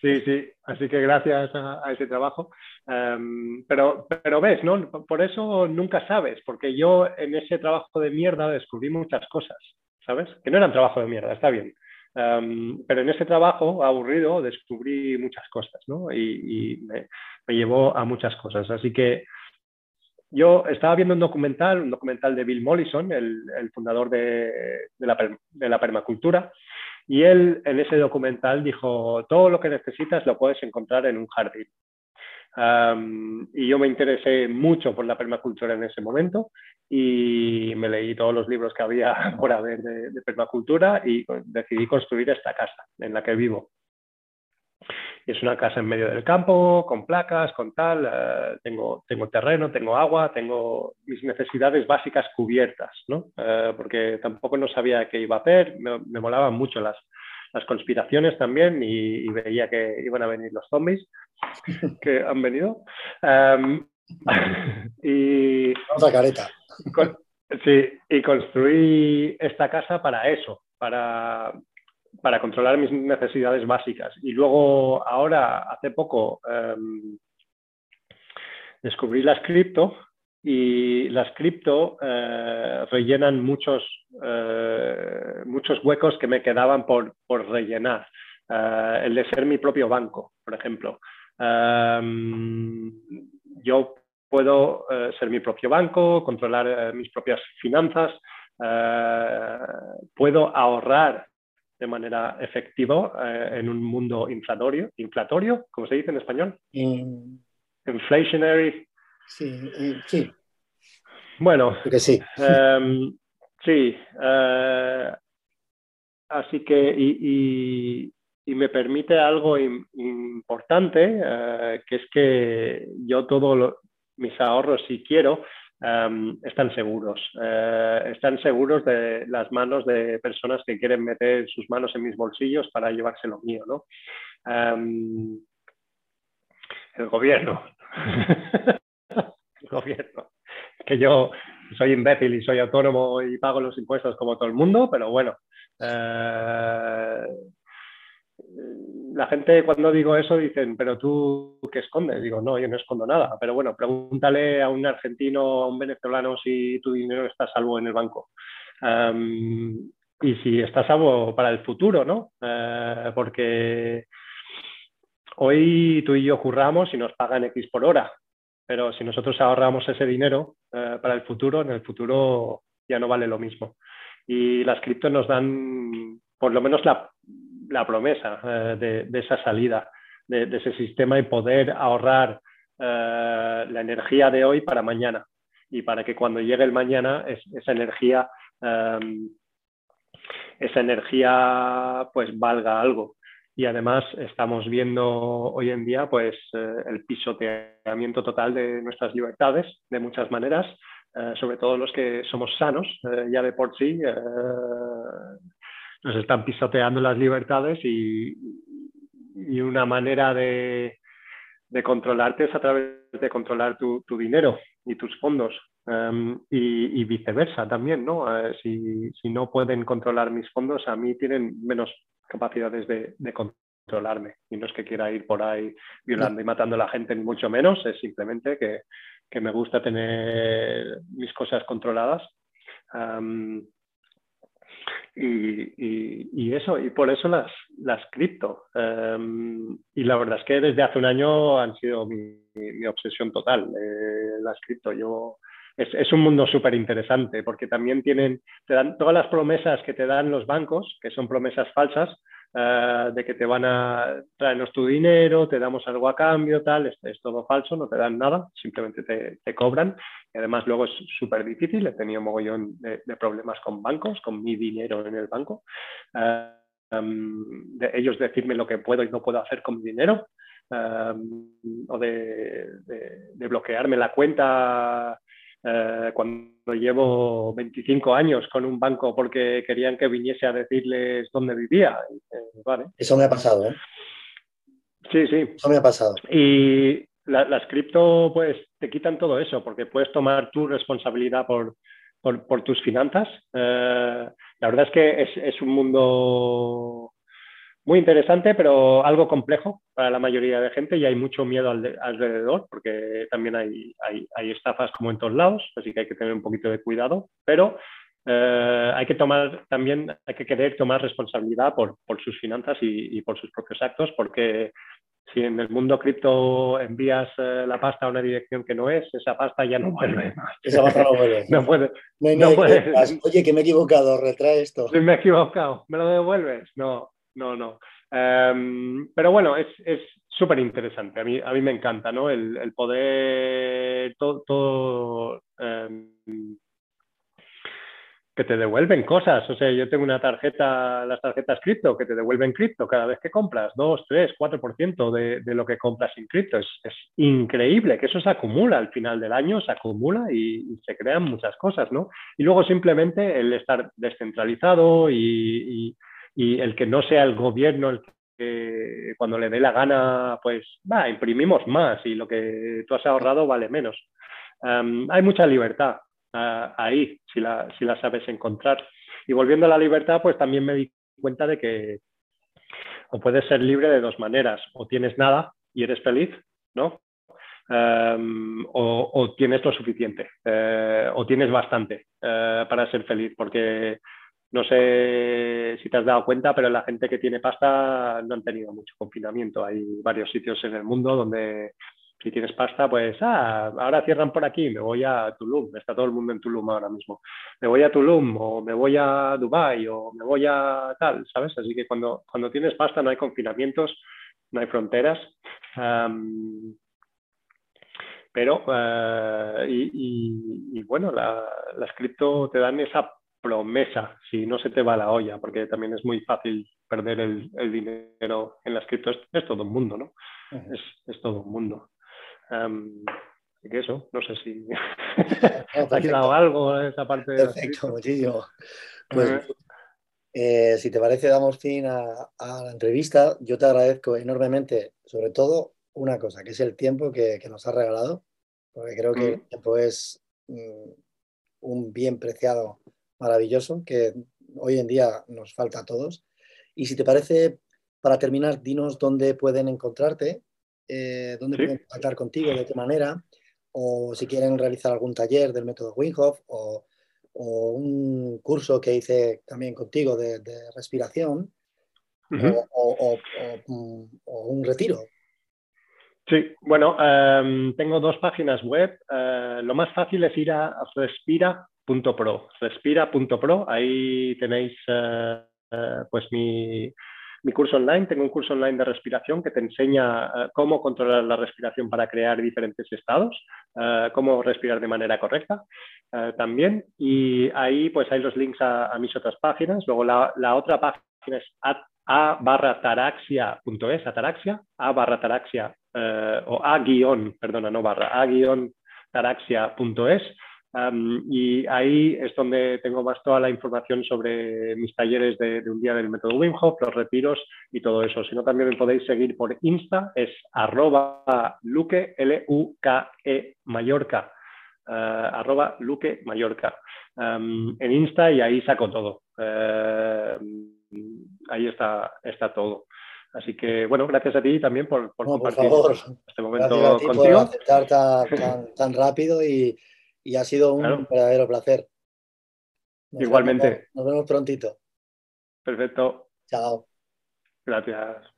Sí, sí, así que gracias a, a ese trabajo. Um, pero, pero ves, ¿no? Por eso nunca sabes, porque yo en ese trabajo de mierda descubrí muchas cosas, ¿sabes? Que no eran trabajo de mierda, está bien. Um, pero en ese trabajo aburrido descubrí muchas cosas, ¿no? Y, y me, me llevó a muchas cosas. Así que yo estaba viendo un documental, un documental de Bill Mollison, el, fundador de, la, permacultura, y él en ese documental dijo, todo lo que necesitas lo puedes encontrar en un jardín. Y yo me interesé mucho por la permacultura en ese momento y me leí todos los libros que había por haber de, de permacultura y decidí construir esta casa en la que vivo. Es una casa en medio del campo, con placas, con tal. eh, tengo, tengo terreno, tengo agua, tengo mis necesidades básicas cubiertas, ¿no? Eh, porque tampoco no sabía qué iba a hacer. Me, me molaban mucho las, las conspiraciones también y, y veía que iban a venir los zombies que han venido. Um, y, Otra careta. sí, y construí esta casa para eso, para, para controlar mis necesidades básicas. Y luego, ahora, hace poco, em, descubrí las cripto y las cripto eh, rellenan muchos, eh, muchos huecos que me quedaban por, por rellenar. Eh, el de ser mi propio banco, por ejemplo. Em, yo puedo ser mi propio banco, controlar mis propias finanzas, puedo ahorrar de manera efectiva en un mundo inflatorio, inflatorio, como se dice en español. Inflationary. Sí, sí. Bueno, que sí. Em, sí. Eh, así que, y, me permite algo importante, eh, que es que yo todos mis ahorros, si quiero, están seguros. Eh, están seguros de las manos de personas que quieren meter sus manos en mis bolsillos para llevarse lo mío, ¿no? El gobierno. el gobierno. Que yo soy imbécil y soy autónomo y pago los impuestos como todo el mundo, pero bueno. Eh, la gente cuando digo eso dicen, pero tú qué escondes? Digo, no, yo no escondo nada. Pero bueno, pregúntale a un argentino, a un venezolano si tu dinero está salvo en el banco. Y si está salvo para el futuro, ¿no? Eh, porque Hoy tú y yo curramos y nos pagan X por hora, pero si nosotros ahorramos ese dinero eh, para el futuro, en el futuro ya no vale lo mismo. Y las criptos nos dan por lo menos la, promesa eh, de, esa salida, de, ese sistema y poder ahorrar eh, la energía de hoy para mañana y para que cuando llegue el mañana esa energía esa energía pues valga algo y además estamos viendo hoy en día pues, eh, el pisoteamiento total de nuestras libertades de muchas maneras, eh, sobre todo los que somos sanos eh, ya de por sí. Nos están pisoteando las libertades y, y una manera de, de, controlarte es a través de controlar tu, tu dinero y tus fondos. Em, y, viceversa también, ¿no? si, si no pueden controlar mis fondos, a mí tienen menos capacidades de, controlarme. Y no es que quiera ir por ahí violando y matando a la gente, mucho menos, es simplemente que, me gusta tener mis cosas controladas. Y, eso, y por eso las, las cripto. y la verdad es que desde hace un año han sido mi, obsesión total, eh, las cripto. Yo es, un mundo súper interesante porque también tienen, te dan todas las promesas que te dan los bancos, que son promesas falsas, eh, de que te van a traernos tu dinero, te damos algo a cambio, tal, es, todo falso, no te dan nada, simplemente te, cobran. Y además luego es súper difícil, he tenido mogollón de, problemas con bancos, con mi dinero en el banco. Eh, em, de ellos decirme lo que puedo y no puedo hacer con mi dinero. Em, o de, bloquearme la cuenta eh, cuando llevo 25 años con un banco porque querían que viniese a decirles dónde vivía. Eso me ha pasado, ¿eh? Sí, sí. Eso me ha pasado. Y las cripto, pues, te quitan todo eso porque puedes tomar tu responsabilidad por, por, tus finanzas. Eh, la verdad es que es, es un mundo muy interesante, pero algo complejo para la mayoría de gente y hay mucho miedo alrededor, porque también hay, hay, estafas como en todos lados, así que hay que tener un poquito de cuidado, pero eh, hay que tomar también, hay que querer tomar responsabilidad por, por sus finanzas y, por sus propios actos, porque si en el mundo cripto envías eh, la pasta a una dirección que no es, esa pasta ya no vuelve. Esa pasta no vuelve. no puede. No, Oye, que me he equivocado, retrae esto. me he equivocado, ¿me lo devuelves? No, no, no. Em, pero bueno, es súper interesante. A mí, a mí me encanta, ¿no? El, poder, todo, em, que te devuelven cosas. O sea, yo tengo una tarjeta, las tarjetas cripto, que te devuelven cripto cada vez que compras, 2, 3, 4% de, de lo que compras en cripto. Es, es, increíble que eso se acumula al final del año, se acumula y, se crean muchas cosas, ¿no? Y luego simplemente el estar descentralizado y el que no sea el gobierno el cuando le dé la gana, pues va, imprimimos más y lo que tú has ahorrado vale menos. hay mucha libertad ah, ahí, si la, si la sabes encontrar. Y volviendo a la libertad, pues también me di cuenta de que o puedes ser libre de dos maneras, o tienes nada y eres feliz, ¿no? o, tienes lo suficiente, eh, o tienes bastante eh, para ser feliz, porque no sé si te has dado cuenta, pero la gente que tiene pasta no han tenido mucho confinamiento. Hay varios sitios en el mundo donde si tienes pasta, pues, ah, ahora cierran por aquí, me voy a Tulum, está todo el mundo en Tulum ahora mismo. Me voy a Tulum o me voy a Dubai o me voy a tal, ¿sabes? Así que cuando, cuando tienes pasta no hay confinamientos, no hay fronteras. pero, uh, y, y, bueno, las cripto te dan esa promesa si no se te va la olla, porque también es muy fácil perder el, el dinero en las cripto. Es, todo un mundo, ¿no? es, es, todo un mundo. Um, que eso, no sé si ha quedado algo en esa parte. Perfecto, muchísimo. Pues, eh, si te parece, damos fin a, a, la entrevista. Yo te agradezco enormemente, sobre todo, una cosa, que es el tiempo que, que nos has regalado, porque creo que el tiempo es mm, un bien preciado maravilloso que hoy en día nos falta a todos. Y si te parece, para terminar, dinos dónde pueden encontrarte, eh, dónde pueden contactar contigo, de qué manera, o si quieren realizar algún taller del método Winghoff o, un curso que hice también contigo de, respiración, o, un retiro. Sí, bueno, em, tengo dos páginas web. Eh, lo más fácil es ir a respira Respira.pro. Respira.pro, ahí tenéis eh, eh, pues mi, curso online. Tengo un curso online de respiración que te enseña eh, cómo controlar la respiración para crear diferentes estados, cómo respirar de manera correcta también. Y ahí pues hay los links a, mis otras páginas. Luego la, otra página es a, barra taraxia.es, ataraxia, a barra taraxia o a guion, perdona, no barra, a guion taraxia.es y ahí es donde tengo más toda la información sobre mis talleres de, un día del método Wim Hof, los retiros y todo eso. Si no, también me podéis seguir por Insta, es arroba luque, L-U-K-E Mallorca, uh, arroba luque Mallorca, en Insta y ahí saco todo. ahí está, está todo. Así que, bueno, gracias a ti también por, compartir este momento contigo. aceptar tan, tan rápido y y ha sido un verdadero placer. Igualmente. nos vemos prontito. Perfecto. Chao. Gracias.